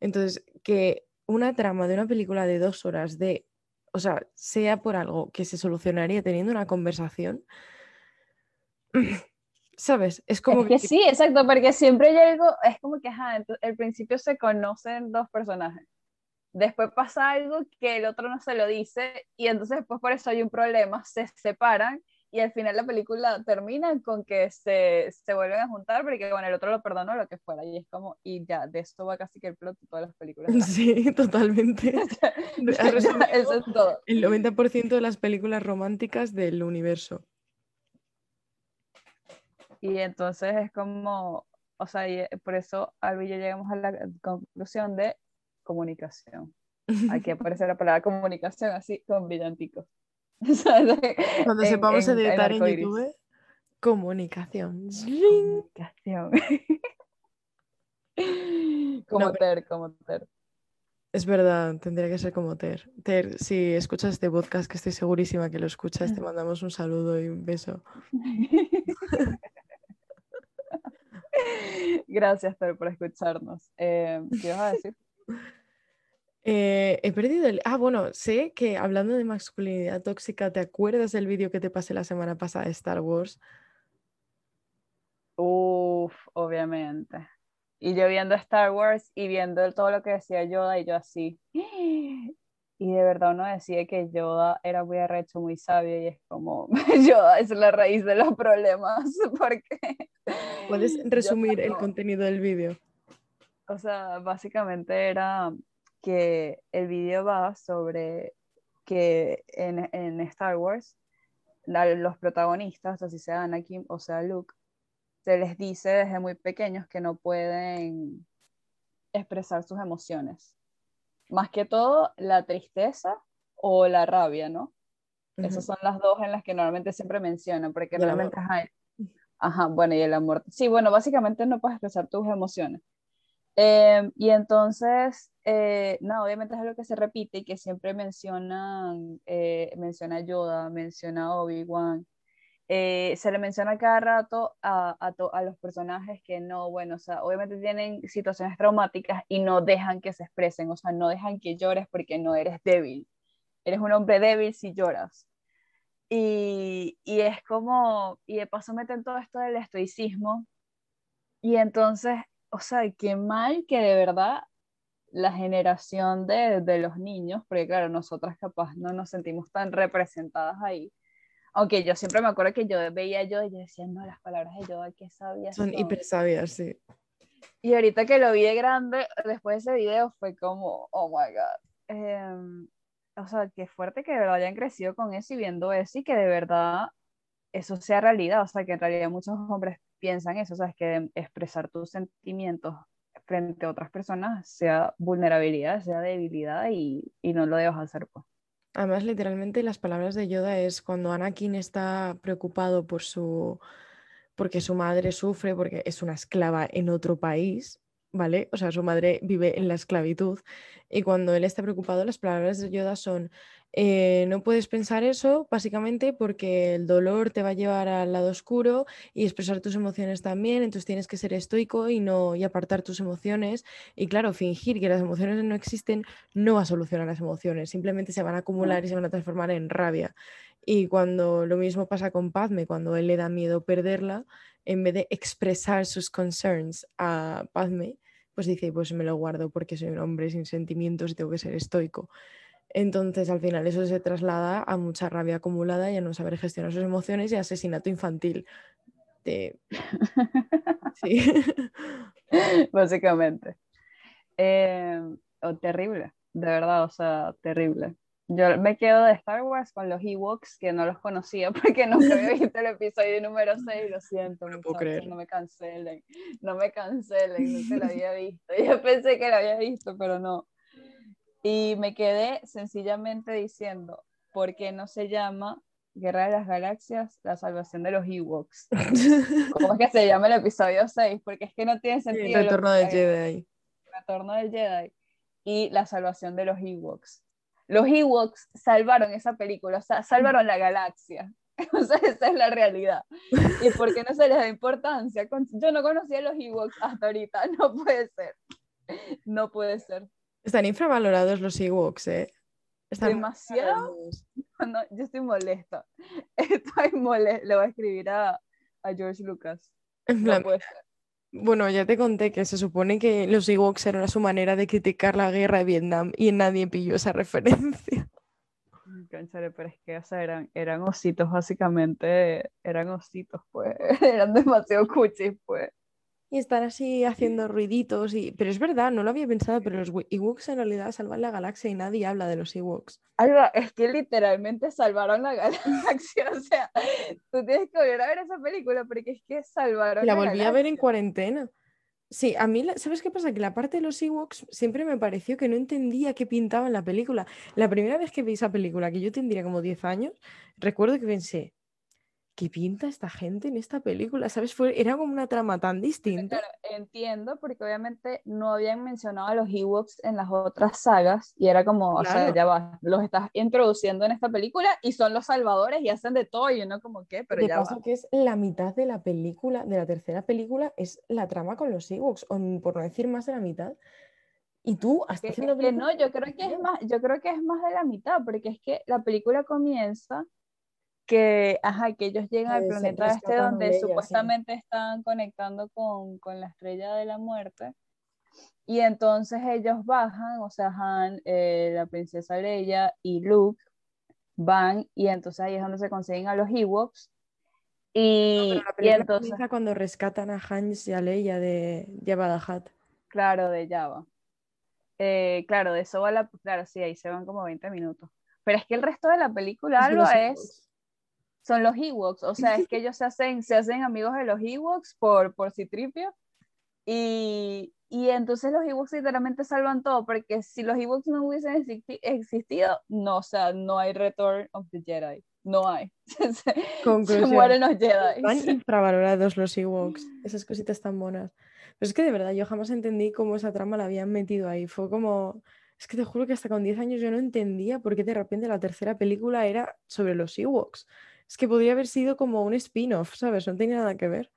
Entonces, que una trama de una película de dos horas de, o sea, sea por algo que se solucionaría teniendo una conversación, ¿Sabes? Es como que, sí, exacto, porque siempre hay algo, es como que, ajá, al principio se conocen dos personajes, después pasa algo que el otro no se lo dice y entonces después por eso hay un problema, se separan y al final la película termina con que se, se vuelven a juntar porque bueno, el otro lo perdonó lo que fuera y es como, y ya, de esto va casi que el plot de todas las películas. Sí, totalmente. eso es todo. El 90% de las películas románticas del universo. Y entonces es como, o sea, y por eso Albi y yo llegamos a la conclusión de comunicación. Aquí aparece la palabra comunicación así con brillantico. Cuando sepamos editar en, YouTube, comunicación. Comunicación. como ter, como ter. Es verdad, tendría que ser como Ter. Ter, si escuchas este podcast, que estoy segurísima que lo escuchas, te mandamos un saludo y un beso. Gracias, Ter, por escucharnos. Eh, ¿Qué vas a decir? Eh, he perdido el... Ah, bueno, sé que hablando de masculinidad tóxica, ¿te acuerdas del vídeo que te pasé la semana pasada de Star Wars? Uf, obviamente. Y yo viendo Star Wars y viendo todo lo que decía Yoda y yo así. Y de verdad uno decía que Yoda era muy arrecho, muy sabio y es como Yoda es la raíz de los problemas porque ¿Puedes resumir el contenido del vídeo? O sea, básicamente era que el vídeo va sobre que en, en, Star Wars los protagonistas, así sea Anakin o sea Luke, se les dice desde muy pequeños que no pueden expresar sus emociones. Más que todo la tristeza o la rabia, ¿no? Esas son las dos en las que normalmente siempre mencionan, porque realmente hay... Ajá, bueno, y el amor. Sí, bueno, básicamente no puedes expresar tus emociones. Em, y entonces, eh, no, obviamente es algo que se repite y que siempre mencionan, eh, menciona Yoda, menciona Obi-Wan, eh, se le menciona cada rato a, a, a, los personajes que no, bueno, o sea, obviamente tienen situaciones traumáticas y no dejan que se expresen, o sea, no dejan que llores porque no eres débil. Eres un hombre débil si lloras. Y, y es como, y de paso meten todo esto del estoicismo. Y entonces, o sea, qué mal que de verdad la generación de, de los niños, porque claro, nosotras capaz no nos sentimos tan representadas ahí, aunque yo siempre me acuerdo que yo veía yo y yo decía, no, las palabras de Yoda, qué sabias. Son, hiper sabias, sí. Y ahorita que lo vi de grande, después de ese video, fue como, oh my god. Em, o sea, qué fuerte que de verdad hayan crecido con eso y viendo eso y que de verdad eso sea realidad. O sea, que en realidad muchos hombres piensan eso, o sea, es que expresar tus sentimientos frente a otras personas sea vulnerabilidad, sea debilidad y, y no lo debas hacer, pues. Además, literalmente las palabras de Yoda es cuando Anakin está preocupado por su porque su madre sufre porque es una esclava en otro país, ¿vale? O sea, su madre vive en la esclavitud y cuando él está preocupado las palabras de Yoda son eh, no puedes pensar eso, básicamente, porque el dolor te va a llevar al lado oscuro y expresar tus emociones también, entonces tienes que ser estoico y no y apartar tus emociones. Y claro, fingir que las emociones no existen no va a solucionar las emociones, simplemente se van a acumular y se van a transformar en rabia. Y cuando lo mismo pasa con Padme, cuando él le da miedo perderla, en vez de expresar sus concerns a Padme, pues dice, pues me lo guardo porque soy un hombre sin sentimientos y tengo que ser estoico. Entonces, al final, eso se traslada a mucha rabia acumulada y a no saber gestionar sus emociones y asesinato infantil. Sí. Básicamente. Eh, terrible, de verdad, o sea, terrible. Yo me quedo de Star Wars con los Ewoks, que no los conocía porque nunca había visto el episodio número 6, lo siento, no, puedo creer. no me cancelen, no me cancelen, no se lo había visto. Yo pensé que lo había visto, pero no. Y me quedé sencillamente diciendo, ¿por qué no se llama Guerra de las Galaxias, la salvación de los Ewoks? ¿Cómo es que se llama el episodio 6? Porque es que no tiene sentido. el retorno del Jedi. El retorno del Jedi y la salvación de los Ewoks. Los Ewoks salvaron esa película, o sea, salvaron la galaxia. O sea, esa es la realidad. ¿Y por qué no se les da importancia? Yo no conocía los Ewoks hasta ahorita, no puede ser. No puede ser. Están infravalorados los Ewoks, ¿eh? Están demasiado. No, yo estoy molesta. Estoy molesta. Le voy a escribir a, a George Lucas. Bueno, ya te conté que se supone que los Ewoks eran su manera de criticar la guerra de Vietnam y nadie pilló esa referencia. pero es que eran, eran ositos, básicamente, eran ositos, pues, eran demasiado cuchis, pues y estar así haciendo ruiditos. Y... Pero es verdad, no lo había pensado, pero los Ewoks en realidad salvan la galaxia y nadie habla de los Ewoks. es que literalmente salvaron la galaxia. O sea, tú tienes que volver a ver esa película porque es que salvaron la, la volví a ver en cuarentena. Sí, a mí, ¿sabes qué pasa? Que la parte de los Ewoks siempre me pareció que no entendía qué pintaba en la película. La primera vez que vi esa película, que yo tendría como 10 años, recuerdo que pensé, ¿qué pinta esta gente en esta película? ¿Sabes? Fue, era como una trama tan distinta. entiendo, porque obviamente no habían mencionado a los Ewoks en las otras sagas y era como, o sea, ya va, los estás introduciendo en esta película y son los salvadores y hacen de todo y uno como, ¿qué? Pero ya pasa que es la mitad de la película, de la tercera película, es la trama con los Ewoks, o por no decir más de la mitad. Y tú hasta haciendo que no, yo creo que es más, yo creo que es más de la mitad, porque es que la película comienza que, ajá, que ellos llegan al planeta este donde supuestamente están conectando con, con, la estrella de la muerte. Y entonces ellos bajan, o sea, Han, eh, la princesa Leia y Luke van y entonces ahí es donde se consiguen a los Ewoks. Y, y entonces... cuando rescatan a Han y a Leia de Jabba Hutt. Claro, de Java. Eh, claro, de eso va la... Claro, sí, ahí se van como 20 minutos. Pero es que el resto de la película, algo es son los Ewoks. O sea, es que ellos se hacen, se hacen amigos de los Ewoks por, por Citripio. Y, y entonces los Ewoks literalmente salvan todo, porque si los Ewoks no hubiesen existido, no, o sea, no hay Return of the Jedi. No hay. se, mueren los Jedi. Están infravalorados los Ewoks. Esas cositas tan buenas. Pero es que de verdad, yo jamás entendí cómo esa trama la habían metido ahí. Fue como. Es que te juro que hasta con 10 años yo no entendía por qué de repente la tercera película era sobre los Ewoks. Es que podría haber sido como un spin-off, ¿sabes? No tenía nada que ver.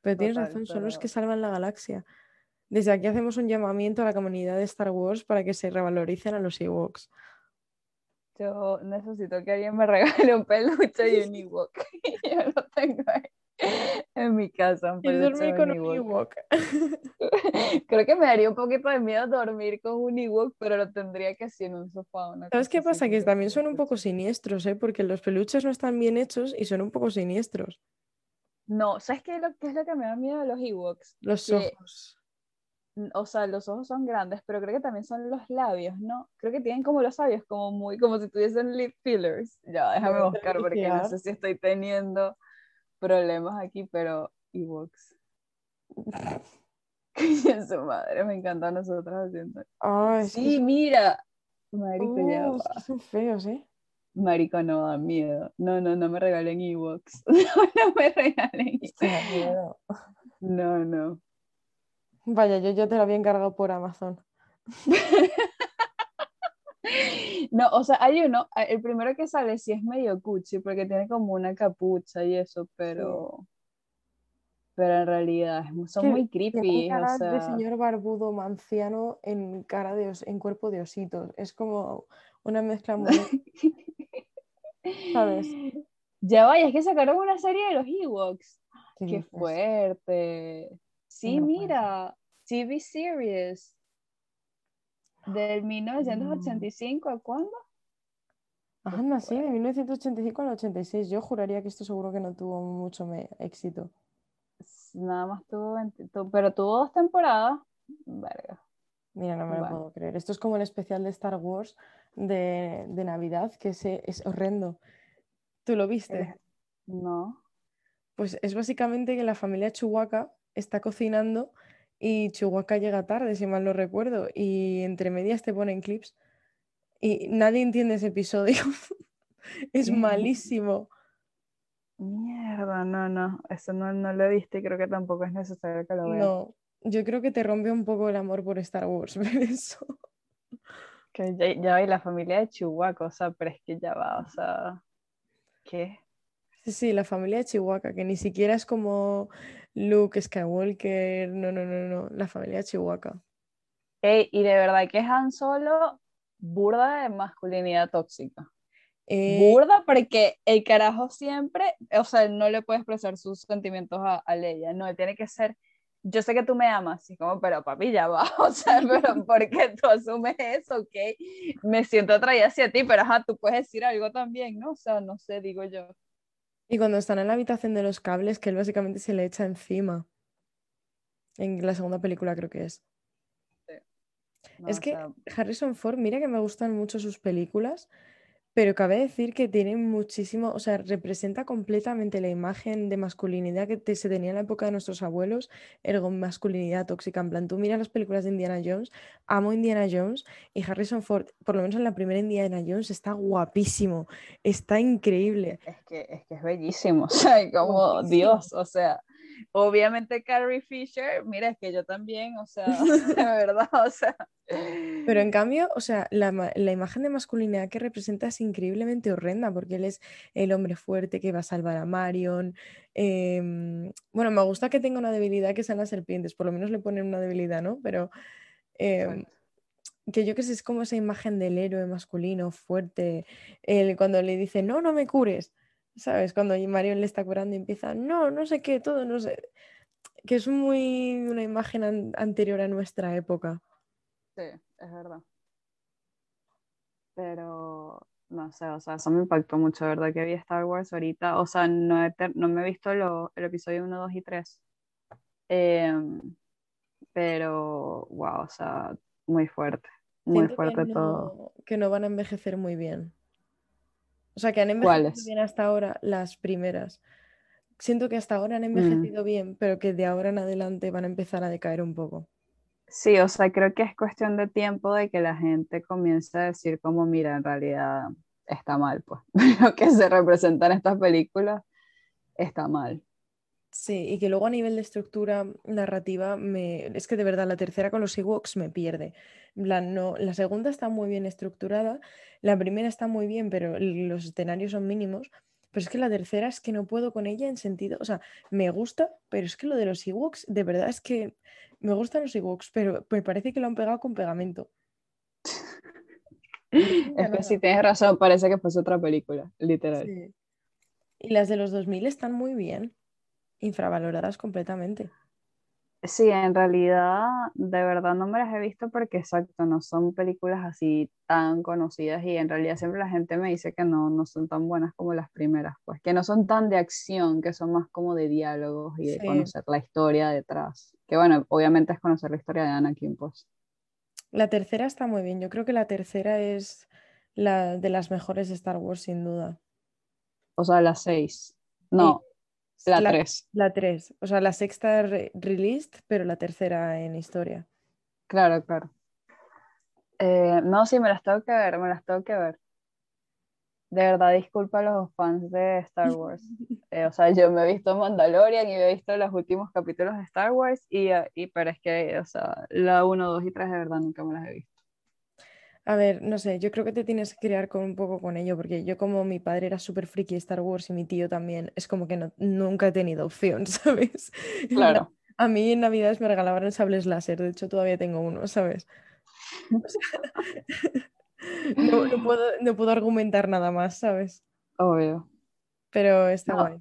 Pero tienes razón, son los que salvan la galaxia. Desde aquí hacemos un llamamiento a la comunidad de Star Wars para que se revaloricen a los Ewoks. Yo necesito que alguien me regale un peluche y un Ewok. yo lo tengo ahí en mi casa. Y dormir con un Ewok. Creo que me daría un poquito de miedo dormir con un Ewok, pero lo tendría que hacer en un sofá. ¿Sabes qué pasa? Que también son un poco siniestros, ¿eh? Porque los peluches no están bien hechos y son un poco siniestros. No, ¿sabes qué, qué es lo que me da miedo de los Ewoks? Los ojos o sea, los ojos son grandes, pero creo que también son los labios, ¿no? Creo que tienen como los labios, como muy, como si tuviesen lip fillers. Ya, déjame buscar porque no sé si estoy teniendo problemas aquí, pero Ewoks. Que su madre, me encanta a nosotros haciendo. sí, mira. Marico, ya va. Son feos, ¿eh? Marico, no da miedo. No, no, no me regalen Ewoks. No, no me regalen Ewoks. No, no. Vaya, yo ya te lo había encargado por Amazon. no, o sea, hay uno, el primero que sale sí es medio cuchi, porque tiene como una capucha y eso, pero. Pero en realidad son muy creepy. Cara de señor barbudo manciano en cara de en cuerpo de ositos. Es como una mezcla muy. ¿Sabes? Ya vaya, es que sacaron una serie de los Ewoks. Qué fuerte. Sí, mira, TV series del 1985 a cuándo? Anda, sí, de 1985 al 86. Yo juraría que esto seguro que no tuvo mucho éxito. Nada más tuvo, pero tuvo dos temporadas. Verga. Mira, no me lo puedo creer. Esto es como el especial de Star Wars de, Navidad, que es, es horrendo. ¿Tú lo viste? Eh, no. Pues es básicamente que la familia Chihuahua está cocinando y Chihuahua llega tarde, si mal no recuerdo, y entre medias te ponen clips y nadie entiende ese episodio. es malísimo. Mierda, no, no, eso no, no lo viste y creo que tampoco es necesario que lo veas. No, yo creo que te rompe un poco el amor por Star Wars ver eso. Que ya, ya la familia de Chihuahua, o sea, pero es que ya va, o sea, ¿qué? Sí, sí, la familia de Chihuahua, que ni siquiera es como Luke Skywalker, no, no, no, no, la familia Chihuahua. y de verdad que es Han Solo burda de masculinidad tóxica. Eh, burda porque el carajo siempre, o sea, no le puede expresar sus sentimientos a, a Leia, no, tiene que ser, yo sé que tú me amas, y como, pero papi, ya va, o sea, pero ¿por qué tú asumes eso? Ok, me siento atraída hacia ti, pero ajá, tú puedes decir algo también, ¿no? O sea, no sé, digo yo. Y cuando están en la habitación de los cables, que él básicamente se le echa encima. En la segunda película creo que es. es que Harrison Ford, mira que me gustan mucho sus películas, pero cabe decir que tiene muchísimo, o sea, representa completamente la imagen de masculinidad que se tenía en la época de nuestros abuelos, ergo masculinidad tóxica. En plan, tú miras las películas de Indiana Jones, amo Indiana Jones y Harrison Ford, por lo menos en la primera Indiana Jones, está guapísimo, está increíble. Es que es, que es bellísimo, o sea, como Dios, o sea, obviamente Carrie Fisher, mira, es que yo también, o sea, de verdad, o sea. Pero en cambio, o sea, la, imagen de masculinidad que representa es increíblemente horrenda, porque él es el hombre fuerte que va a salvar a Marion. Em, bueno, me gusta que tenga una debilidad que sean las serpientes, por lo menos le ponen una debilidad, ¿no? Pero em, que yo que sé, es como esa imagen del héroe masculino fuerte, el, cuando le dice, no, no me cures ¿Sabes? Cuando Marion le está curando y empieza, no, no sé qué, todo, no sé. Que es muy una imagen anterior a nuestra época. Sí, es verdad. Pero, no sé, o sea, eso me impactó mucho, ¿verdad? Que vi Star Wars ahorita. O sea, no, no me he visto el episodio 1, 2 y 3. Em, pero, wow, o sea, muy fuerte. Muy fuerte todo. Que no van a envejecer muy bien. O sea, que han envejecido bien hasta ahora las primeras. Siento que hasta ahora han Mm. envejecido bien, pero que de ahora en adelante van a empezar a decaer un poco. Sí, o sea, creo que es cuestión de tiempo de que la gente comience a decir como, mira, en realidad está mal, pues. Lo que se representa en estas películas está mal. Sí, y que luego a nivel de estructura narrativa, me... es que de verdad la tercera con los Ewoks me pierde. Plan, no, la segunda está muy bien estructurada, la primera está muy bien, pero los escenarios son mínimos. Pero es que la tercera es que no puedo con ella en sentido, o sea, me gusta, pero es que lo de los Ewoks, de verdad es que me gustan los Ewoks, pero me parece que lo han pegado con pegamento. Es que sí tienes razón, parece que fuese otra película, literal. Sí. Y las de los 2000 están muy bien, infravaloradas completamente. Sí, en realidad, de verdad no me las he visto porque, exacto, no son películas así tan conocidas y en realidad siempre la gente me dice que no, no son tan buenas como las primeras, pues que no son tan de acción, que son más como de diálogos y de Sí. conocer la historia detrás. Que bueno, obviamente es conocer la historia de Anakin, pues. La tercera está muy bien. Yo creo que la tercera es la de las mejores de Star Wars, sin duda. O sea, las seis. No, la la, tres. la tres. O sea, la sexta re- released, pero la tercera en historia. Claro, claro. Eh, no, sí, me las tengo que ver, me las tengo que ver. De verdad, disculpa a los fans de Star Wars. Eh, o sea, yo me he visto Mandalorian y he visto los últimos capítulos de Star Wars, y, eh, y pero es que, o sea, la 1, 2 y 3 de verdad nunca me las he visto. A ver, no sé, yo creo que te tienes que criar con un poco con ello, porque yo como mi padre era súper friki de Star Wars y mi tío también, es como que no, nunca he tenido opción, ¿sabes? Claro. A mí en Navidades me regalaban sables láser, de hecho todavía tengo uno, ¿sabes? O sea, no, no puedo, no puedo argumentar nada más, ¿sabes? Obvio. Pero está No. guay.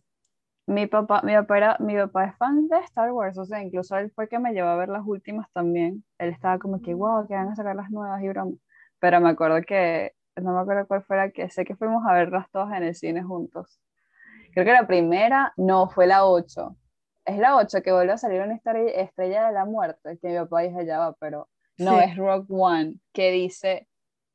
Mi papá, mi papá era- mi papá es fan de Star Wars, o sea, incluso él fue que me llevó a ver las últimas también. Él estaba como que, wow, que van a sacar las nuevas y broma. Pero me acuerdo que, no me acuerdo cuál fue la que, sé que fuimos a verlas todas en el cine juntos. Creo que la primera, no, fue la 8. Es la 8 que vuelve a salir una estrella, estrella de la muerte, que mi papá dice ya va, pero no, Sí. es Rogue One, que dice,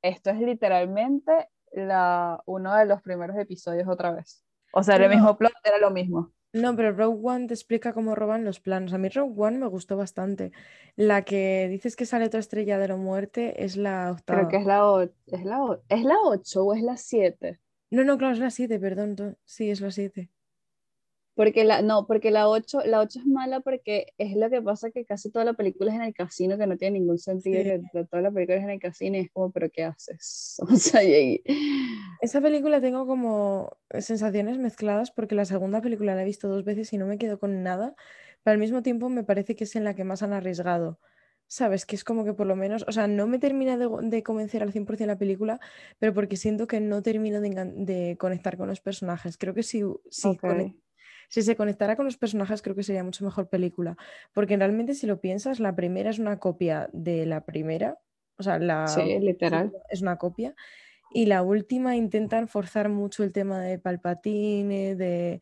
esto es literalmente la, uno de los primeros episodios otra vez. O sea, el mismo plot era lo mismo. No, pero Rogue One te explica cómo roban los planos. A mí Rogue One me gustó bastante. La que dices que sale otra estrella de la muerte es la Creo octava. que es la 8. ¿Es la, o- ¿Es la 8 o es la 7? No, no, claro, es la 7, perdón. Sí, es la 7. Porque la, no, porque la 8, la 8 es mala porque es lo que pasa que casi toda la película es en el casino, que no tiene ningún sentido, Sí. que toda la película es en el casino y es como, pero ¿qué haces? O sea, ahí- Esa película tengo como sensaciones mezcladas porque la segunda película la he visto dos veces y no me quedo con nada, pero al mismo tiempo me parece que es en la que más han arriesgado. ¿Sabes? Que es como que por lo menos, o sea, no me termina de, de convencer al 100% la película, pero porque siento que no termino de, de conectar con los personajes. Creo que si, si, Ok. conec- si se conectara con los personajes, creo que sería mucho mejor película. Porque realmente, si lo piensas, la primera es una copia de la primera, o sea, la Sí, literal. es una copia. Y la última intentan forzar mucho el tema de Palpatine, de...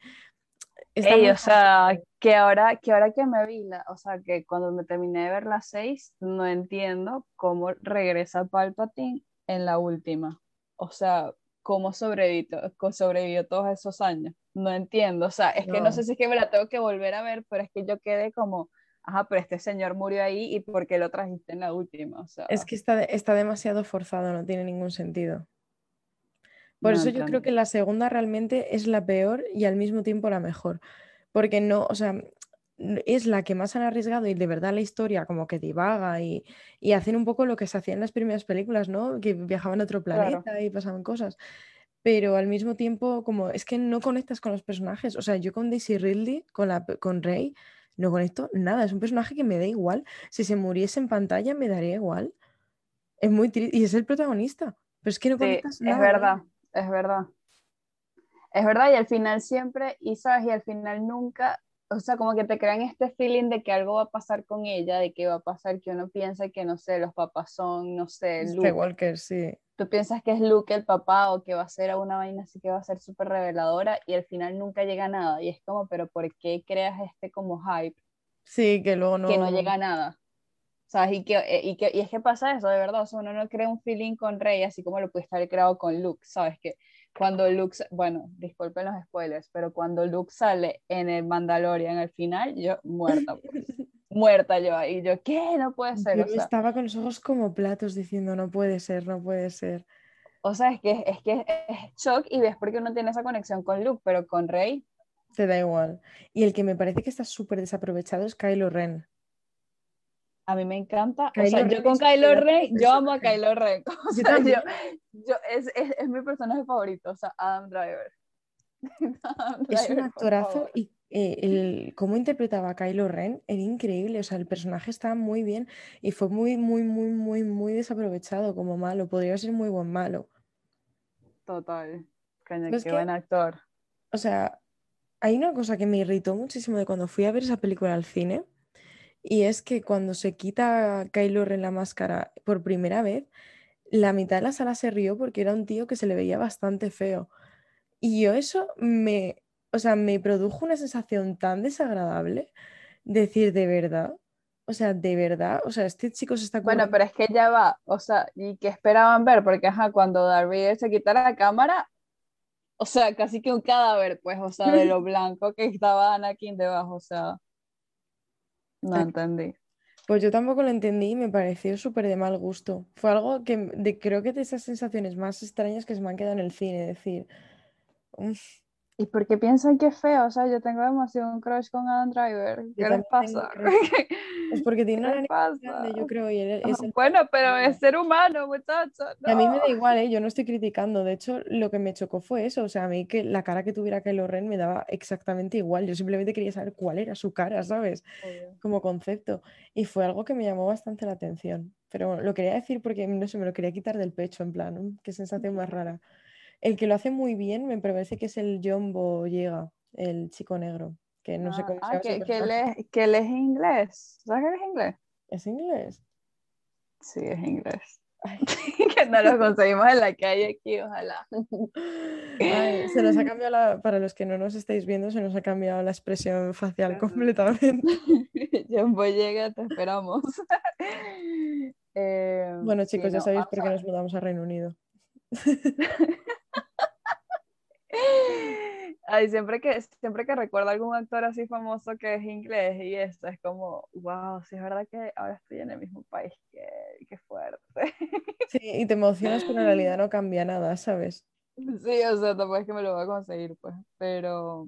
Ey, muy o sea, que ahora, que ahora que me vi la, o sea, que cuando me terminé de ver la 6, no entiendo cómo regresa Palpatine en la última. O sea, cómo sobrevivió, sobrevivió todos esos años. No entiendo. O sea, es que no sé si es que me la tengo que volver a ver, pero es que yo quedé como, ajá, pero este señor murió ahí y ¿por qué lo trajiste en la última? O sea, Es que está, está demasiado forzado, no tiene ningún sentido. Por no eso yo creo que la segunda realmente es la peor y al mismo tiempo la mejor. Porque no, o sea, es la que más han arriesgado y de verdad la historia como que divaga y, y hacen un poco lo que se hacía en las primeras películas, ¿no? Que viajaban a otro Claro. planeta y pasaban cosas. Pero al mismo tiempo, como es que no conectas con los personajes. O sea, yo con Daisy Ridley, con, la, con Rey, no conecto nada. Es un personaje que me da igual. Si se muriese en pantalla, me daría igual. Es muy triste. Y es el protagonista. Pero es que no Sí, conectas es nada. con verdad, es verdad. Es verdad, y al final siempre, y sabes, y al final nunca, o sea, como que te crean este feeling de que algo va a pasar con ella, de que va a pasar que uno piensa que, no sé, los papás son, no sé, Luke. Skywalker, sí. Tú piensas que es Luke el papá o que va a ser una vaina así que va a ser súper reveladora y al final nunca llega a nada. Y es como, pero ¿por qué creas este como hype Sí, que luego no. que no llega a nada? ¿Sabes? Y, que, eh, y, que, y es que pasa eso, de verdad. O sea, uno no crea un feeling con Rey así como lo puede estar creado con Luke, ¿sabes? Que cuando Luke, bueno, disculpen los spoilers, pero cuando Luke sale en el Mandalorian al final, yo muerta, pues. muerta yo ahí, yo, ¿qué? No puede ser, Yo o sea, estaba con los ojos como platos diciendo, no puede ser, no puede ser. o sea, es que es que es shock y ves porque uno tiene esa conexión con Luke, pero con Rey, Te da igual. Y el que me parece que está súper desaprovechado es Kylo Ren. A mí me encanta, o Kylo sea, Ren yo con Kylo Ren, yo amo a. Kylo Ren, o sea, yo, yo- es, es, es mi personaje favorito, o sea, Adam Driver. Adam Es un Driver, actorazo y eh, el, cómo interpretaba a Kylo Ren era increíble. O sea, el personaje estaba muy bien y fue muy, muy, muy, muy, muy desaprovechado como malo. Podría ser muy buen malo. Total, coño, Es qué que- buen actor. O sea, hay una cosa que me irritó muchísimo de cuando fui a ver esa película al cine y es que cuando se quita Kylo Ren la máscara por primera vez, la mitad de la sala se rió porque era un tío que se le veía bastante feo. Y yo eso me, o sea, me produjo una sensación tan desagradable, decir de verdad, o sea, de verdad, o sea, este chico se está Bueno, pero es que ya va, o sea, ¿y qué esperaban ver? Porque, ajá, cuando Darth Vader se quitara la cámara, o sea, casi que un cadáver, pues, o sea, de lo blanco que estaba Anakin debajo, o sea, no entendí. Pues yo tampoco lo entendí y me pareció súper de mal gusto. Fue algo que de, creo que de esas sensaciones más extrañas que se me han quedado en el cine, decir, "Uf, ¿Y por qué piensan que es feo? O sea, yo tengo demasiado un crush con Adam Driver. ¿Qué les pasa? es porque ¿Qué tiene una nariz grande, pasa? yo creo, y él es el Bueno, pero es ser humano, muchacho. Y a mí me da no. igual, ¿eh? Yo no estoy criticando. De hecho, lo que me chocó fue eso. O sea, a mí que la cara que tuviera Kylo Ren me daba exactamente igual. Yo simplemente quería saber cuál era su cara, ¿sabes? Como concepto. Y fue algo que me llamó bastante la atención. Pero bueno, lo quería decir porque, no sé, me lo quería quitar del pecho, en plan, "Mm, qué sensación más rara. El que lo hace muy bien me parece que es el John Boyega, el chico negro. Que no sé Ah, cómo se ah, llama su que, que, que él es inglés. ¿Sabes que es inglés? ¿Es inglés? Sí, es inglés. Ay. que no lo conseguimos en la calle aquí, ojalá. Ay, se nos ha cambiado la, para los que no nos estáis viendo, se nos ha cambiado la expresión facial completamente. John Boyega, te esperamos. Eh, Bueno, sí, chicos, ya sabéis ah, por qué nos mudamos a Reino Unido. Ay, siempre que, siempre que recuerdo algún actor así famoso que es inglés y esto, es como, wow, sí es verdad que ahora estoy en el mismo país que él, qué fuerte. Sí, y te emocionas, pero en realidad no cambia nada, ¿sabes? Sí, o sea, tampoco es que me lo voy a conseguir, pues, pero,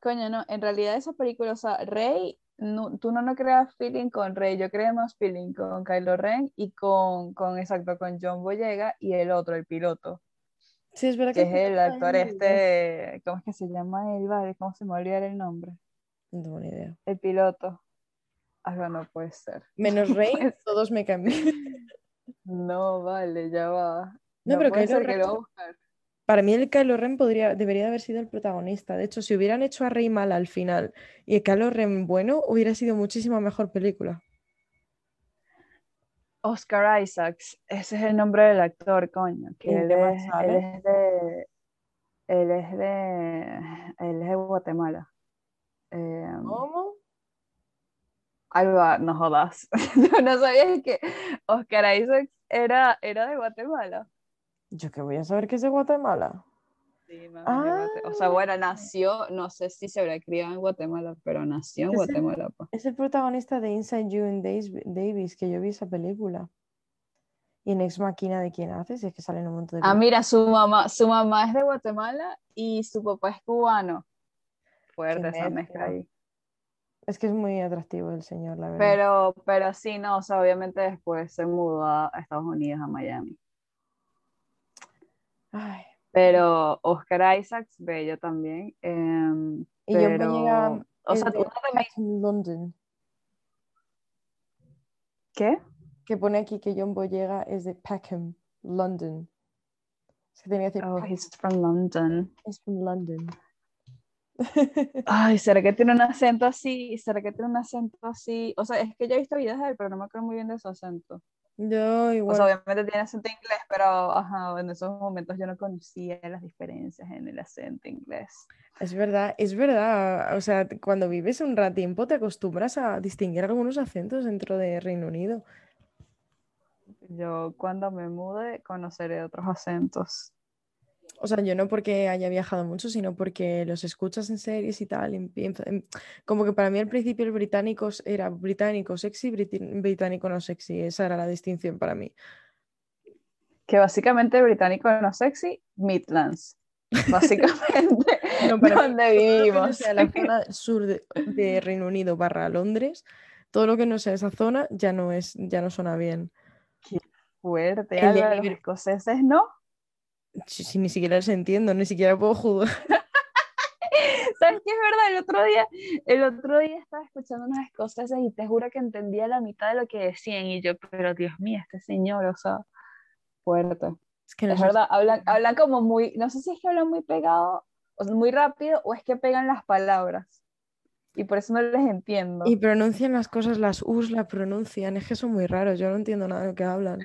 coño, no, en realidad esa película, o sea, Rey, no- tú no, no creas feeling con Rey, yo creé más feeling con Kylo Ren y con, con, exacto, con John Boyega y el otro, el piloto, Sí, es verdad que que es el actor este, ¿cómo es que se llama él? Vale, ¿cómo se me olvidar el nombre? No tengo ni idea. El piloto. Algo no puede ser. Menos Rey, todos me cambian. No, vale, ya va. No, No pero puede Kylo ser que lo a buscar. Para mí el Kylo Ren podría, debería de haber sido el protagonista. De hecho, si hubieran hecho a Rey mal al final y el Kylo Ren bueno, hubiera sido muchísima mejor película. Oscar Isaacs, ese es el nombre del actor, coño, que ¿En él es, él es de, él es de, él es de Guatemala. Eh, ¿Cómo? Alba, no jodas. ¿Tú no sabías que Oscar Isaacs era, era de Guatemala? Yo que voy a saber que es de Guatemala. Sí, de Guate- O sea, bueno, nació, no sé si se habrá criado en Guatemala, pero nació en Es el- Guatemala. pues. Es el protagonista de Inside Llewyn Davis, Davis, que yo vi esa película. Y en Ex Machina de quién hace, si es que salen un montón de Ah, mira, su mamá, su mamá es de Guatemala y su papá es cubano. Fuerte esa mezcla. ahí. Es que es muy atractivo el señor, la verdad. Pero, pero sí, no, o sea, obviamente después se mudó a Estados Unidos, a Miami. Ay, Pero Oscar Isaacs, bello también. em, Y John pero, Boyega o es sea, de uno también- Peckham, London. ¿Qué? Que pone aquí que John Boyega es de Peckham, London. Que tenía que decir Oh, he's from London. es from London. Ay, ¿será que tiene un acento así? ¿Será que tiene un acento así? O sea, es que yo he visto videos de él, pero no me acuerdo muy bien de su acento. Yo O igual. sea, obviamente tiene acento inglés, pero ajá, en esos momentos yo no conocía las diferencias en el acento inglés. Es verdad, es verdad. O sea, cuando vives un tiempo te acostumbras a distinguir algunos acentos dentro de Reino Unido. Yo cuando me mude conoceré otros acentos. O sea, yo no porque haya viajado mucho, sino porque los escuchas en series y tal. como que para mí al principio el británico era británico sexy, británico no sexy. Esa era la distinción para mí. Que básicamente británico no sexy, Midlands. Básicamente, donde vivimos. la zona sur de, Reino Unido barra Londres, todo lo que no sea esa zona ya no es, ya no suena bien. Qué fuerte, el los escoceses, ¿no? Si, ni siquiera les entiendo, ni siquiera puedo jugar. ¿Sabes qué es verdad? El otro día, el otro día estaba escuchando unas escoceses y te juro que entendía la mitad de lo que decían y yo, pero Dios mío, este señor, o sea, fuerte. Es que es verdad, hablan, hablan como muy, no sé si es que hablan muy pegado, o muy rápido, o es que pegan las palabras. Y por eso no les entiendo. Y pronuncian las cosas, las U's la pronuncian, es que son muy raros, yo no entiendo nada de lo que hablan.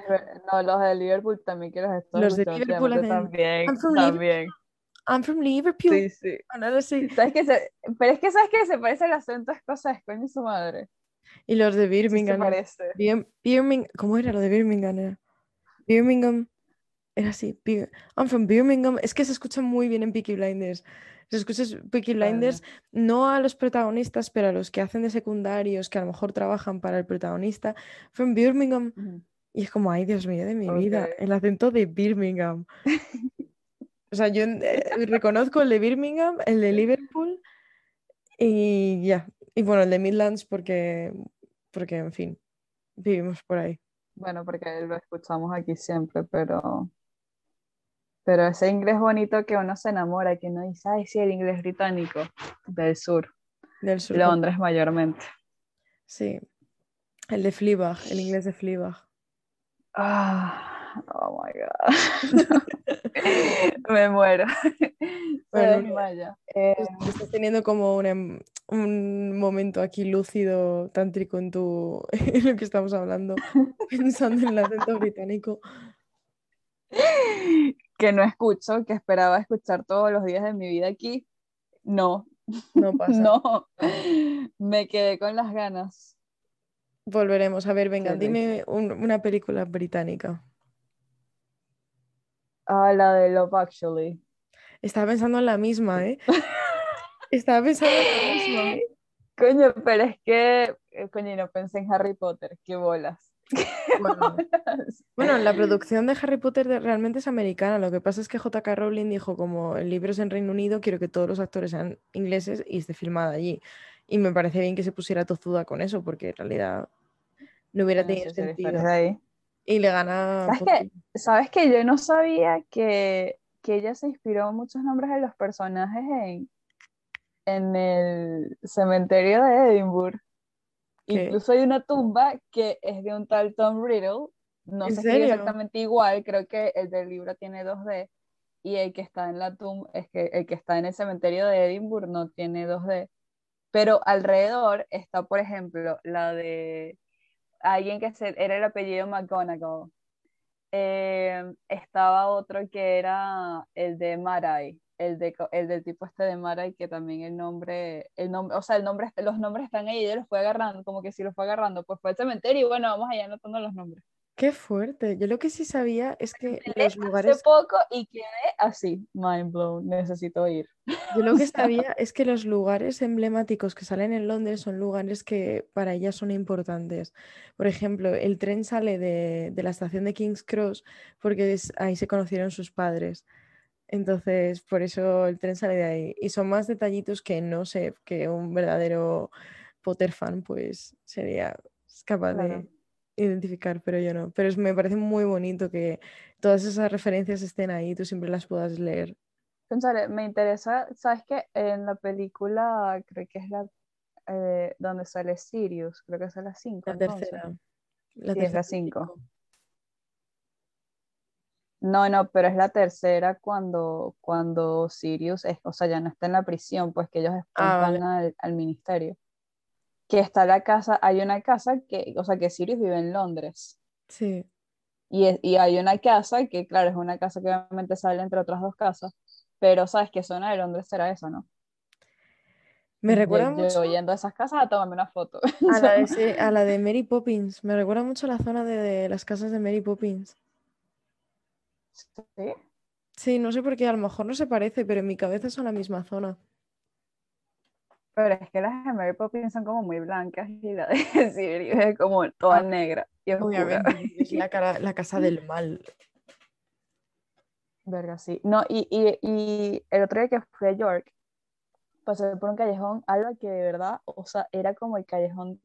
No, los de Liverpool también que los estoy Los de Liverpool también, I'm from también. I'm from Liverpool. Sí, sí. ¿Sabes que se... Pero es que sabes que se parece el acento escocés, coño su madre. Y los de Birmingham. Sí se parece. Birmingham. ¿Cómo era lo de Birmingham? Birmingham. Era así, I'm from Birmingham. Es que se escucha muy bien en Peaky Blinders. Se escucha Peaky Blinders no a los protagonistas, pero a los que hacen de secundarios, que a lo mejor trabajan para el protagonista. From Birmingham. Y es como, ay, Dios mío, de mi vida, el acento de Birmingham. o sea, yo eh, reconozco el de Birmingham, el de Liverpool y ya. Y bueno, el de Midlands porque, porque, en fin, vivimos por ahí. Bueno, porque lo escuchamos aquí siempre, pero pero ese inglés bonito que uno se enamora, que uno dice, ay, sí, el inglés británico del sur. Del sur. Londres mayormente. Sí. El de Fleabag, el inglés de Fleabag. Ah, oh my God. Me muero. Bueno, vaya. Eh, estás teniendo como un, un, momento aquí lúcido, tántrico en, tu, en lo que estamos hablando, pensando en el acento británico que no escucho, que esperaba escuchar todos los días de mi vida aquí, no. No pasa. no, me quedé con las ganas. Volveremos. A ver, venga, dime una película británica. Ah, la de Love Actually. Estaba pensando en la misma, ¿eh? Estaba pensando en la misma. Coño, pero es que, eh, coño, no pensé en Harry Potter, qué bolas. Bueno, la producción de Harry Potter realmente es americana. Lo que pasa es que J.K. Rowling dijo, como el libro es en Reino Unido, quiero que todos los actores sean ingleses y esté filmada allí. Y me parece bien que se pusiera tozuda con eso, porque en realidad no hubiera tenido sentido. Y le gana... ¿Sabes que, ¿Sabes que yo no sabía que, que ella se inspiró muchos nombres de los personajes en, en el cementerio de Incluso hay una tumba que es de un tal Tom Riddle. No sé si es exactamente igual, creo que el del libro tiene 2D y el que está en la tumba, es que el que está en el cementerio de Edinburgh no tiene 2D. Pero alrededor está, por ejemplo, la de alguien que era el apellido McGonagall. Eh, estaba otro que era el de Marai, el, de, el del tipo este de Mara y que también el nombre, el nombre, o sea, el nombre, los nombres están ahí y ella los fue agarrando, como que si los fue agarrando, pues fue el cementerio y bueno, vamos allá anotando los nombres. Qué fuerte. Yo lo que sí sabía es que los lugares. Hace poco y quedé así, mind blown. Necesito ir. Yo lo que sabía es que los lugares emblemáticos que salen en Londres son lugares que para ella son importantes. Por ejemplo, el tren sale de, de la estación de King's Cross porque ahí se conocieron sus padres. Entonces, por eso el tren sale de ahí. Y son más detallitos que no sé, que un verdadero Potter fan, pues sería capaz de identificar, pero yo no. Pero me parece muy bonito que todas esas referencias estén ahí y tú siempre las puedas leer. me interesa, ¿sabes qué? En la película, creo que es la eh, donde sale Sirius, creo que es la 5. La tercera. La sí, es la 5. No, no, pero es la tercera cuando, cuando Sirius, es, o sea, ya no está en la prisión, pues que ellos ah, van al, ministerio. Que está la casa, hay una casa que, o sea, que Sirius vive en Londres. Sí. Y, y hay una casa que, claro, es una casa que obviamente sale entre otras dos casas, pero sabes qué zona de Londres será esa, ¿no? Me recuerda mucho. Yo yendo a esas casas a tomarme una foto. A la, de, a la de Mary Poppins. Me recuerda mucho la zona de las casas de Mary Poppins. Sí. Sí, no sé por qué, a lo mejor no se parece, pero en mi cabeza son la misma zona. Pero es que las de Mary Poppins son como muy blancas y la de Sirius es como toda Ah, negra y. Obviamente, es la, cara- la casa del mal. Verga, sí. No, y, y, y el otro día que fui a York, pasé por un callejón, algo que de verdad, o sea, era como el callejón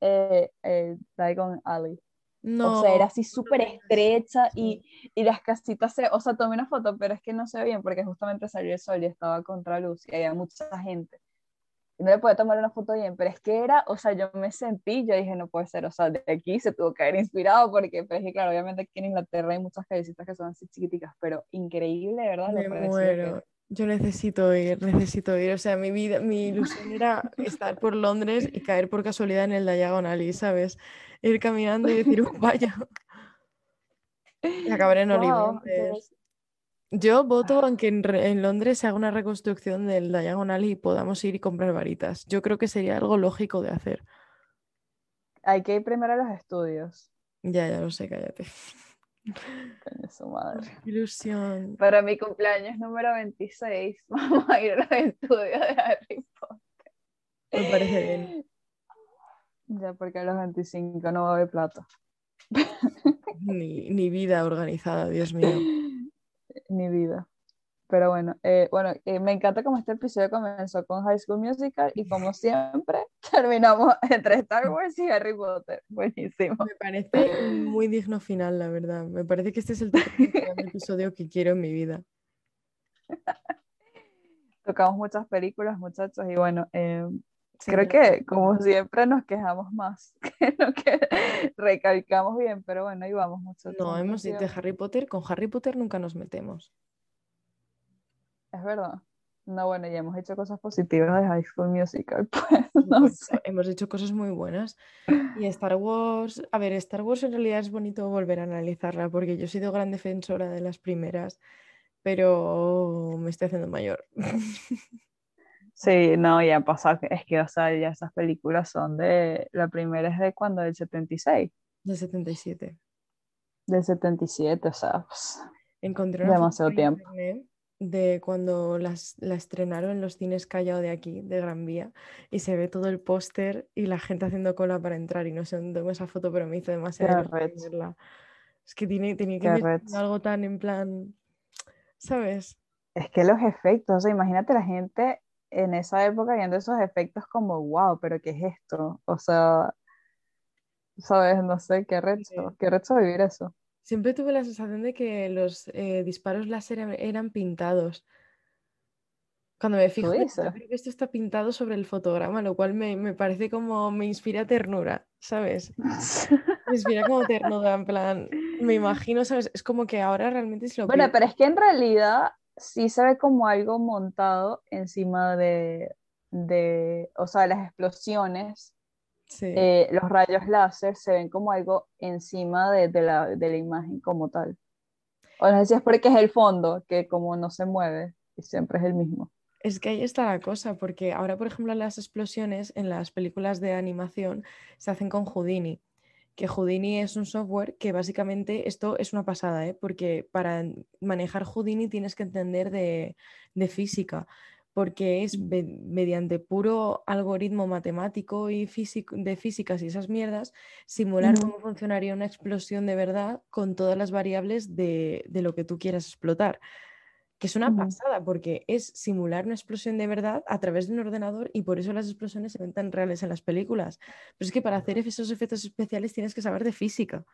eh, eh, Diagon Alley. No, o sea, era así súper estrecha y, y las casitas, se, o sea, tomé una foto, pero es que no se ve bien porque justamente salió el sol y estaba contra luz y había mucha gente. Y no le podía tomar una foto bien, pero es que era, o sea, yo me sentí, yo dije, no puede ser, o sea, de aquí se tuvo que haber inspirado porque, pero es que claro, obviamente aquí en Inglaterra hay muchas callecitas que son así chiquiticas, pero increíble, ¿verdad? Me que muero. Yo necesito ir, necesito ir. O sea, mi vida, mi ilusión era estar por Londres y caer por casualidad en el Diagon Alley, ¿sabes? Ir caminando y decir, "Oh, vaya. Y acabar en Wow, Oliventes. Yo voto en que en, en Londres se haga una reconstrucción del Diagon Alley y podamos ir y comprar varitas. Yo creo que sería algo lógico de hacer. hay que ir primero a los estudios. Ya, ya lo sé, cállate. Coño, su madre. Qué Ilusión. Para mi cumpleaños número 26, vamos a ir a los estudios de Harry Potter. Me parece bien. Ya, porque a los 25 no va a haber plata. Ni, ni vida organizada, Dios mío. Ni vida. Pero bueno, eh, bueno eh, me encanta cómo este episodio comenzó con High School Musical y como siempre terminamos entre Star Wars y Harry Potter. Buenísimo. Me parece un muy digno final, la verdad. Me parece que este es el episodio que quiero en mi vida. Tocamos muchas películas, muchachos, y bueno, eh, Sí, creo que como siempre nos quejamos más que lo que recalcamos bien, pero bueno, ahí vamos, muchachos. No, hemos sido- dicho de Harry Potter. Con Harry Potter nunca nos metemos. Es verdad. No, bueno, ya hemos hecho cosas positivas de High School Musical, pues no Pues, sé. Hemos hecho cosas muy buenas. Y Star Wars, a ver, Star Wars en realidad es bonito volver a analizarla porque yo he sido gran defensora de las primeras, pero me estoy haciendo mayor. Sí, no, ya pasado, es que, o sea, ya esas películas son de, la primera es de cuando, del 76, Del 77. del 77, o sea, pues, Encontré una Demasiado tiempo. De cuando las, la estrenaron en los cines Callao de aquí, de Gran Vía, y se ve todo el póster y la gente haciendo cola para entrar. Y no sé dónde tengo esa foto, pero me hizo demasiado verla. Es que tiene, tenía que arrecho. algo tan en plan, ¿sabes? es que los efectos, o sea, imagínate la gente en esa época viendo esos efectos como, wow, pero ¿qué es esto? O sea, sabes, no sé, qué recho, Sí. qué recho vivir eso. Siempre tuve la sensación de que los eh, disparos láser eran- eran pintados. Cuando me fijo? "Yo creo que esto está pintado sobre el fotograma, lo cual me, me parece como, me inspira ternura, ¿sabes? Me inspira como ternura, en plan, me imagino, ¿sabes? Es como que ahora realmente es lo Bueno, pero es que en realidad sí se ve como algo montado encima de, de o sea, las explosiones, Sí, eh, los rayos láser se ven como algo encima de, de la, de la imagen como tal. O no sé si es porque es el fondo, que como no se mueve, y siempre es el mismo. es que ahí está la cosa, porque ahora, por ejemplo, las explosiones en las películas de animación se hacen con Houdini, que Houdini es un software que básicamente esto es una pasada, ¿eh? porque para manejar Houdini tienes que entender de, de física, porque es mediante puro algoritmo matemático y físico, de físicas y esas mierdas, simular cómo funcionaría una explosión de verdad con todas las variables de, de lo que tú quieras explotar. Que es una pasada, porque es simular una explosión de verdad a través de un ordenador y por eso las explosiones se ven tan reales en las películas. Pero es que para hacer esos efectos especiales tienes que saber de física.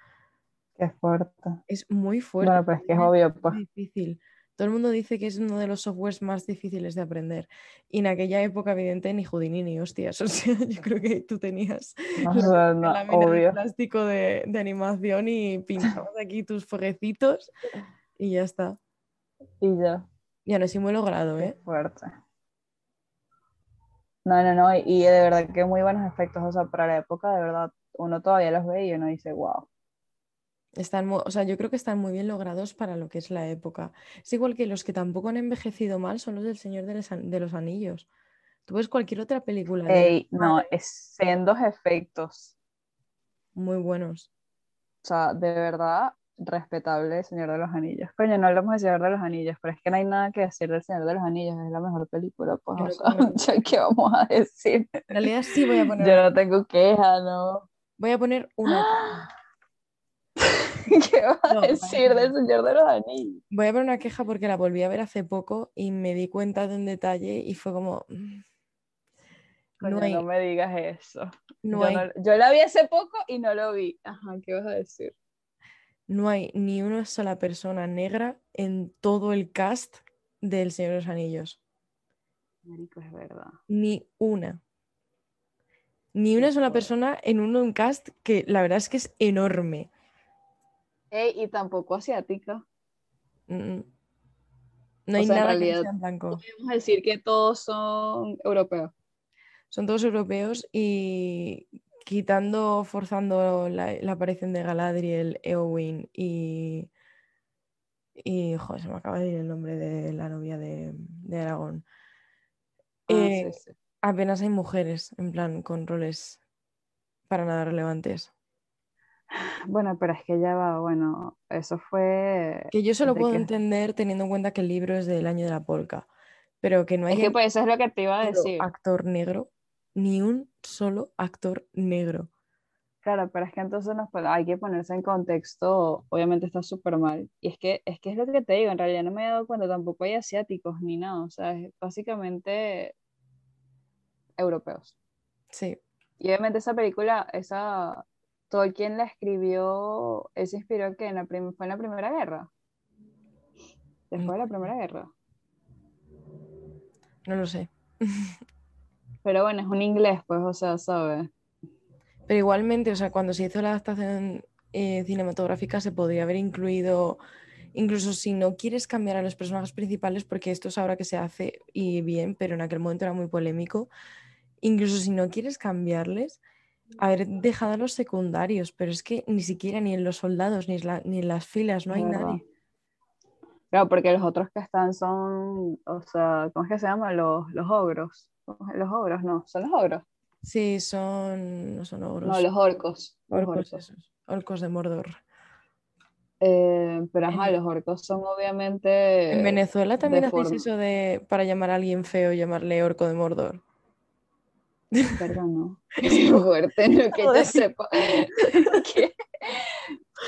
Qué fuerte. Es muy fuerte. Bueno, pero es que es obvio, pues. difícil. Todo el mundo dice que es uno de los softwares más difíciles de aprender. Y en aquella época, evidente, ni Houdini ni hostias. O sea, yo creo que tú tenías No, la no, de plástico de, de animación y pintabas aquí tus fueguecitos y ya está. Y ya. Ya no es muy logrado, Qué ¿eh? fuerte. No, no, no, y, y de verdad que muy buenos efectos, o sea, para la época, de verdad, uno todavía los ve y uno dice, wow. Están, o sea, yo creo que están muy bien logrados para lo que es la época. Es igual que los que tampoco han envejecido mal son los del Señor de los, Anillos. Tú ves cualquier otra película de Ey, no, es sendos efectos, muy buenos. o sea, de verdad, respetable Señor de los Anillos. Coño, no hablamos de Señor de los Anillos, pero es que no hay nada que decir del Señor de los Anillos, es la mejor película, pues, o sea, ¿qué vamos a decir? En realidad sí voy a poner. Yo no tengo queja, ¿no? Voy a poner una. ¿Qué vas a decir vale. del Señor de los Anillos? Voy a poner una queja porque la volví a ver hace poco y me di cuenta de un detalle y fue como. mm, Coño, No hay, no me digas eso. no yo, hay, no- yo la vi hace poco y no lo vi. Ajá, ¿qué vas a decir? no hay ni una sola persona negra en todo el cast del Señor de los Anillos. Marico, es verdad. Ni una. Ni una sola persona en un, un cast que la verdad es que es enorme. Ey, y tampoco asiática. Mm, No hay sea, en nada que no realidad- sea en blanco. Podemos decir que todos son europeos. Son todos europeos y quitando, forzando la, la aparición de Galadriel, Eowyn y. Y. Joder, se me acaba de ir el nombre de la novia de, de Aragón. Ah, Eh, sí, sí. apenas hay mujeres, en plan, con roles para nada relevantes. Bueno, pero es que ya va, bueno, eso fue... Que yo solo puedo que- entender teniendo en cuenta que el libro es del año de la polca, pero que no Es haya que pues eso es lo que te iba a decir. actor negro, ni un solo actor negro. Claro, pero es que entonces nos, hay que ponerse en contexto, obviamente está súper mal. Y es que, es que es lo que te digo, en realidad no me he dado cuenta, tampoco hay asiáticos ni nada, o sea, es básicamente europeos. Sí, Y obviamente esa película, esa, Tolkien la escribió, él se inspiró que en la prim- fue en la Primera Guerra. Después de la Primera Guerra. no lo sé. Pero bueno, es un inglés, pues, o sea, ¿sabes? Pero igualmente, o sea, cuando se hizo la adaptación eh, cinematográfica se podría haber incluido, incluso si no quieres cambiar a los personajes principales, porque esto es ahora que se hace y bien, pero en aquel momento era muy polémico, incluso si no quieres cambiarles, haber dejado a los secundarios, pero es que ni siquiera ni en los soldados, ni en, la- ni en las filas, no hay nadie. Claro, porque los otros que están son, o sea, ¿cómo es que se llama? Los, los ogros. Los ogros, no, son los ogros. Sí, son, no son ogros, No, los orcos. Los orcos, orcos. orcos de Mordor. Eh, pero ajá, los orcos son obviamente. En Venezuela también hacéis eso de, para llamar a alguien feo, llamarle orco de Mordor. Verdad, no. Qué fuerte, no que yo sepa. Qué,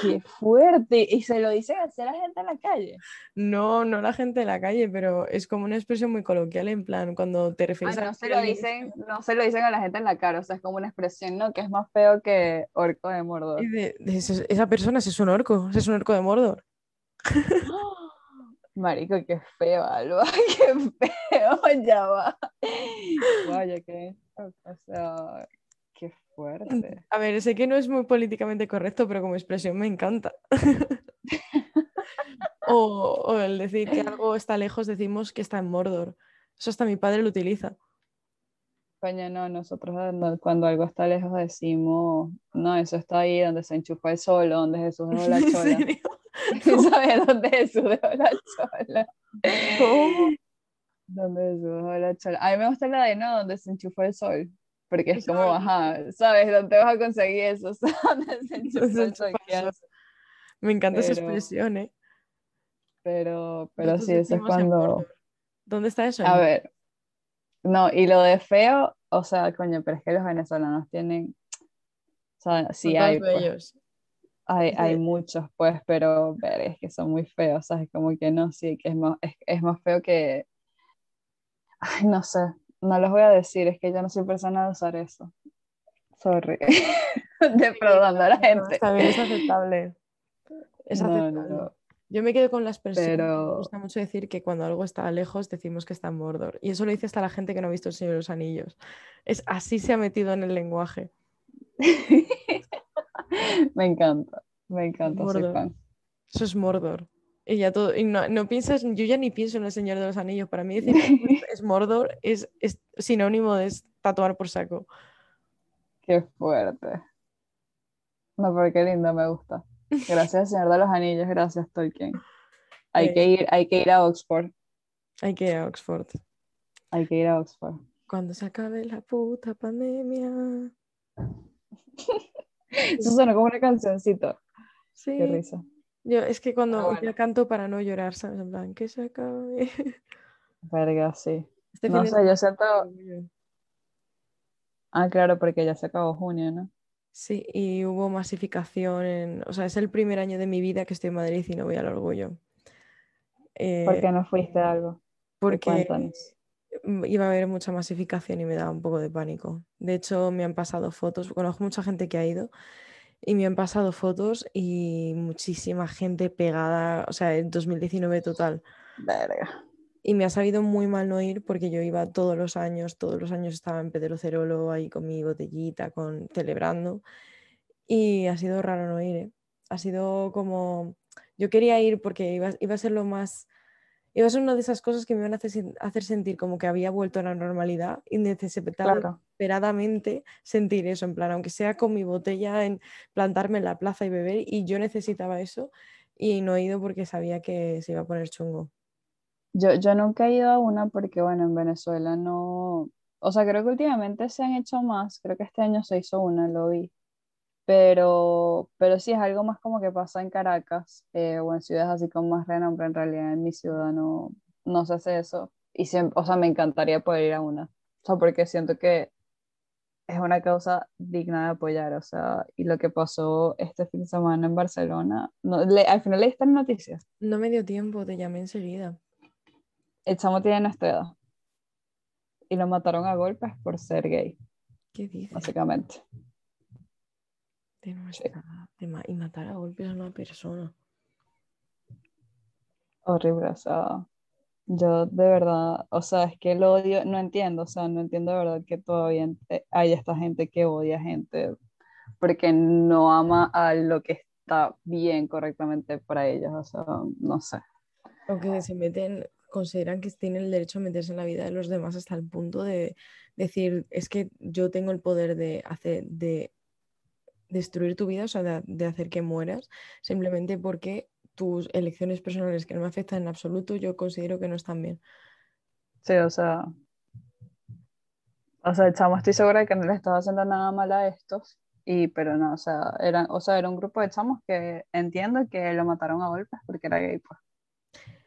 qué fuerte. Y se lo dicen así a la gente en la calle. No, no la gente de la calle, pero es como una expresión muy coloquial en plan cuando te refieres a no se que lo es dicen, no se lo dicen a la gente en la cara, o sea, es como una expresión, ¿no? Que es más feo que orco de Mordor. y de- de ese- esa persona ese es un orco, ese es un orco de Mordor. Marico, qué feo, Alba, qué feo, ya va. Vaya, que, o sea, qué fuerte. A ver, sé que no es muy políticamente correcto, pero como expresión me encanta. o, o el decir que algo está lejos, decimos que está en Mordor. Eso hasta mi padre lo utiliza. Coño, no, nosotros cuando- algo está lejos decimos, no, eso está ahí donde se enchufa el sol, donde Jesús dejó la ¿En chola. serio? ¿Sabes dónde Jesús dejó la chola? ¿Cómo? Donde dejó la chola. A mí me gusta la de no, donde se enchufa el sol. Porque es como, ajá, ¿sabes? ¿Dónde vas a conseguir eso? O sea, se enchufa se el sol. enchufa ¿qué el sol. haces? Me encanta esa Pero- expresión, ¿eh? Pero, pero sí, eso es cuando... ¿Dónde está eso? A ver, no, y lo de feo, o sea, coño, pero es que los venezolanos tienen, o sea, sí hay, pues, hay, hay muchos, pues, pero ver, es que son muy feos, ¿sabes? Como que no, sí, que es más, es, es más feo que, ay, no sé, no les voy a decir, es que yo no soy persona de usar eso. Sorry, defraudando a la gente. está bien, es aceptable. Es aceptable. no, Yo me quedo con la expresión. que Me Pero- gusta mucho decir que cuando algo está lejos decimos que está en Mordor. Y eso lo dice hasta la gente que no ha visto El Señor de los Anillos. Es así se ha metido en el lenguaje. me encanta, me encanta, soy fan. Eso es Mordor. Y ya todo. Y no, no piensas, yo ya ni pienso en El Señor de los Anillos. Para mí decir que es Mordor es, es sinónimo de es tatuar por saco. Qué fuerte. No, pero qué lindo, me gusta. Gracias, Señor de los Anillos, gracias, Tolkien. Hay Eh. que ir, hay que ir a Oxford. Hay que ir a Oxford. Hay que ir a Oxford. Cuando se acabe la puta pandemia. Eso suena como una cancioncita. Sí. Qué risa. Yo es que cuando bueno. yo canto para no llorar, ¿sabes? En plan, que se acabe. Verga, sí. Este No fin de sé, yo siento. Ah, claro, porque ya se acabó junio, ¿no? Sí, y hubo masificación en... O sea, es el primer año de mi vida que estoy en Madrid y no voy al orgullo. Eh, ¿Por qué no fuiste a algo? porque Cuéntanos. mm, iba a haber mucha masificación y me daba un poco de pánico. De hecho, me han pasado fotos, conozco mucha gente que ha ido y me han pasado fotos y muchísima gente pegada, o sea, en 2019 total. Verga. Y me ha sabido muy mal no ir porque yo iba todos los años, todos los años estaba en Pedro Cerolo ahí con mi botellita, con, celebrando. Y ha sido raro no ir, ¿eh? Ha sido como... Yo quería ir porque iba, iba a ser lo más... Iba a ser una de esas cosas que me iban a hacer, hacer sentir como que había vuelto a la normalidad y necesitaba Claro. Desesperadamente sentir eso, en plan, aunque sea con mi botella, en plantarme en la plaza y beber, y yo necesitaba eso y no he ido porque sabía que se iba a poner chungo. Yo, yo nunca he ido a una porque, bueno, en Venezuela no. O sea, creo que últimamente se han hecho más. Creo que este año se hizo una, lo vi. Pero, pero sí es algo más como que pasa en Caracas eh, o en ciudades así con más renombre. En realidad, en mi ciudad no, no se hace eso. Y siempre, o sea, me encantaría poder ir a una. O sea, porque siento que es una causa digna de apoyar. O sea, y lo que pasó este fin de semana en Barcelona, no, le- al final leíste las noticias. No me dio tiempo, te llamé enseguida. El chamo tiene nuestra edad. Y lo mataron a golpes por ser gay, ¿Qué dices? básicamente. De nuestra edad, de ma- y matar a golpes a una persona. Horrible, o sea, yo de verdad, o sea, es que el odio, no entiendo, o sea, no entiendo de verdad que todavía ent- hay esta gente que odia gente porque no ama a lo que está bien correctamente para ellos, o sea, no sé. O que se meten, consideran que tienen el derecho a meterse en la vida de los demás hasta el punto de decir, es que yo tengo el poder de hacer, de destruir tu vida, o sea, de hacer que mueras, simplemente porque tus elecciones personales que no me afectan en absoluto, yo considero que no están bien. Sí, o sea, o sea, chamo estoy segura de que no le estaba haciendo nada mal a estos, y, pero no, o sea, eran, o sea, era un grupo de chamos que entiendo que lo mataron a golpes porque era gay, pues.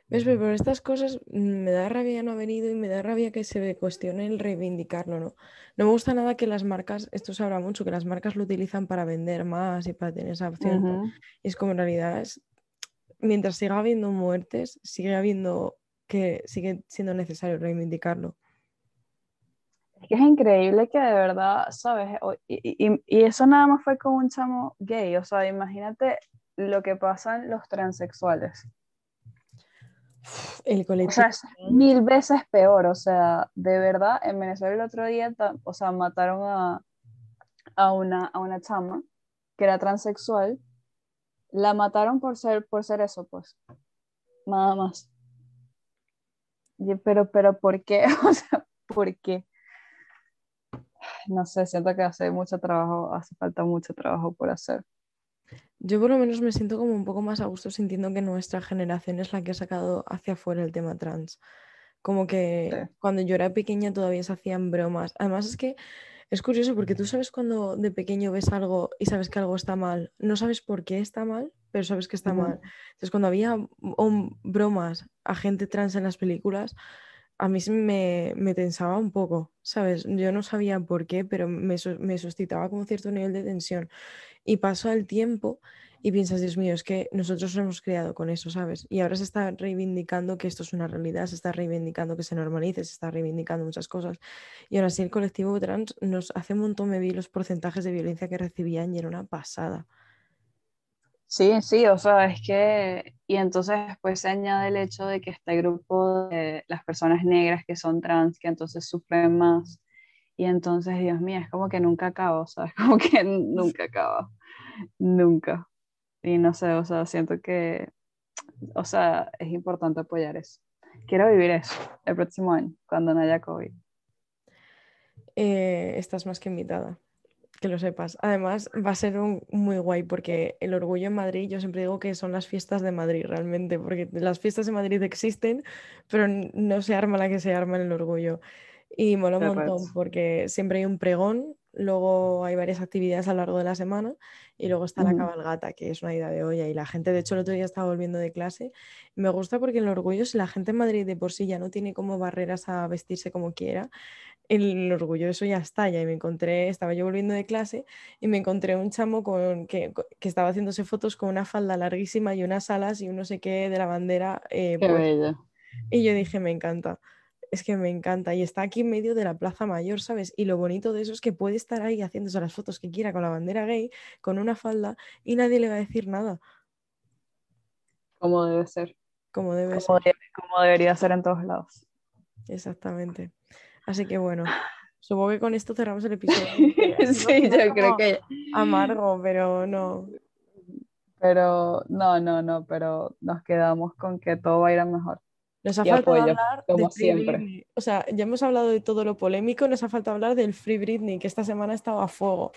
¿Ves? Pero estas cosas mm, me da rabia no haber ido y me da rabia que se cuestione el reivindicarlo, ¿no? No me gusta nada que las marcas, esto se habla mucho, que las marcas lo utilizan para vender más y para tener esa opción. Ujú. Y es como en realidad es, mientras siga habiendo muertes, sigue habiendo que sigue siendo necesario reivindicarlo. Es que es increíble que de verdad, ¿sabes? O- Y, y- y eso nada más fue con un chamo gay, o sea, imagínate lo que pasan los transexuales. El O colectivo. sea, es mil veces peor, o sea, de verdad, en Venezuela el otro día, o sea, mataron a, a una, a una chama que era transexual, la mataron por ser, por ser eso, pues, nada más. Y- Pero, pero, ¿por qué? O sea, ¿por qué? No sé, siento que hace mucho trabajo, hace falta mucho trabajo por hacer. Yo por lo menos me siento como un poco más a gusto sintiendo que nuestra generación es la que ha sacado hacia afuera el tema trans. Como que Sí. cuando yo era pequeña todavía se hacían bromas. Además es que es curioso porque tú sabes cuando de pequeño ves algo y sabes que algo está mal. No sabes por qué está mal, pero sabes que está mal. Entonces cuando había bromas a gente trans en las películas, a mí me, me tensaba un poco, ¿sabes? Yo no sabía por qué, pero me, me suscitaba como cierto nivel de tensión. Y pasa el tiempo y piensas, Dios mío, es que nosotros nos hemos creado con eso, ¿sabes? Y ahora se está reivindicando que esto es una realidad, se está reivindicando que se normalice, se está reivindicando muchas cosas. Y ahora sí, el colectivo trans nos hace un montón, me vi los porcentajes de violencia que recibían y era una pasada. Sí, sí, o sea, es que, y entonces después se añade el hecho de que este grupo de las personas negras que son trans, que entonces sufren más, y entonces, Dios mío, es como que nunca acaba, o sea, es como que nunca acaba, nunca. Y no sé, o sea, siento que, o sea, es importante apoyar eso. Quiero vivir eso el próximo año, cuando no haya COVID. Eh, estás más que invitada, que lo sepas. Además, va a ser un- muy guay porque el orgullo en Madrid, yo siempre digo que son las fiestas de Madrid realmente, porque las fiestas de Madrid existen, pero no se arma la que se arma en el orgullo. Y mola un montón porque siempre hay un pregón luego hay varias actividades a lo largo de la semana y luego está la cabalgata, que es una ida de olla y la gente, de hecho el otro día estaba volviendo de clase, me gusta porque en el orgullo, si la gente en Madrid de por sí ya no tiene como barreras a vestirse como quiera, el orgullo eso ya está, ya y me encontré, estaba yo volviendo de clase y me encontré un chamo con, que, que estaba haciéndose fotos con una falda larguísima y unas alas y un no sé qué de la bandera eh, Qué bello. Y yo dije, me encanta, es que me encanta. Y está aquí en medio de la Plaza Mayor, ¿sabes? Y lo bonito de eso es que puede estar ahí haciéndose las fotos que quiera con la bandera gay, con una falda, y nadie le va a decir nada, Como debe ser. como debe Como, ser. de- como debería ser en todos lados. Exactamente. Así que bueno, supongo que con esto cerramos el episodio. no, sí, yo creo que. Amargo, pero no. Pero no, no, no, pero nos quedamos con que todo va a ir a mejor. Nos ha faltado apoyo, hablar como de Free siempre. Britney. O sea, ya hemos hablado de todo lo polémico, nos ha faltado hablar del Free Britney, que esta semana estaba a fuego.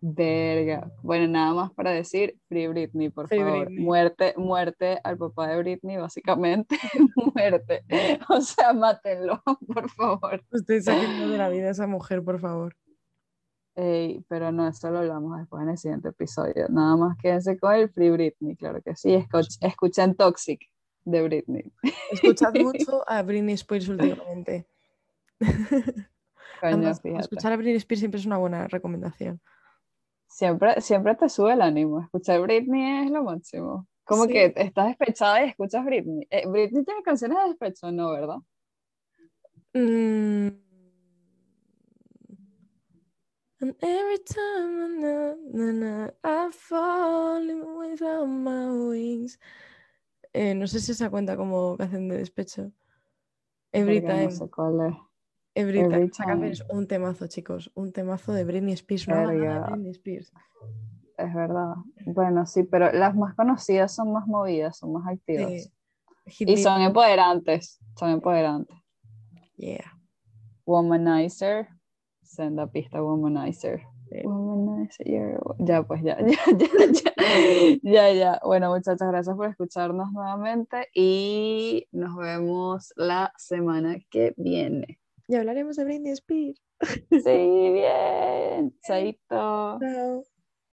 Verga. Bueno, nada más para decir, Free Britney, por Free favor. Britney. Muerte, muerte al papá de Britney, básicamente. muerte. O sea, mátenlo, por favor. Estoy sacando de la vida a esa mujer, por favor. Ey, pero no, eso lo hablamos después en el siguiente episodio. Nada más quédense con el Free Britney, claro que sí. Escuch- escuchen Toxic de Britney. Escuchad mucho a Britney Spears últimamente. Coño, Además, escuchar a Britney Spears siempre es una buena recomendación. Siempre, siempre te sube el ánimo. Escuchar Britney es lo máximo. Como Sí. que estás despechada y escuchas Britney. Eh, Britney tiene canciones de despecho, ¿no? ¿Verdad? Mm. And every time na, na, na, I fall in without my wings. Eh, no sé si se cuenta como canción de despecho. Every time, No sé cuál es. every every time. Esa time. es un temazo, chicos. Un temazo de Britney Spears. No haga nada de Verga. Britney Spears. Es verdad. Bueno, sí, pero las más conocidas son más movidas, son más activas. Sí. Y son empoderantes. Son empoderantes. Yeah. Womanizer. Senda pista Womanizer. Ya, pues ya, ya, ya, ya. Ya, ya. Bueno, muchachas, gracias por escucharnos nuevamente y nos vemos la semana que viene. Y hablaremos de Britney Spears. Sí, bien. Chaito. Chao.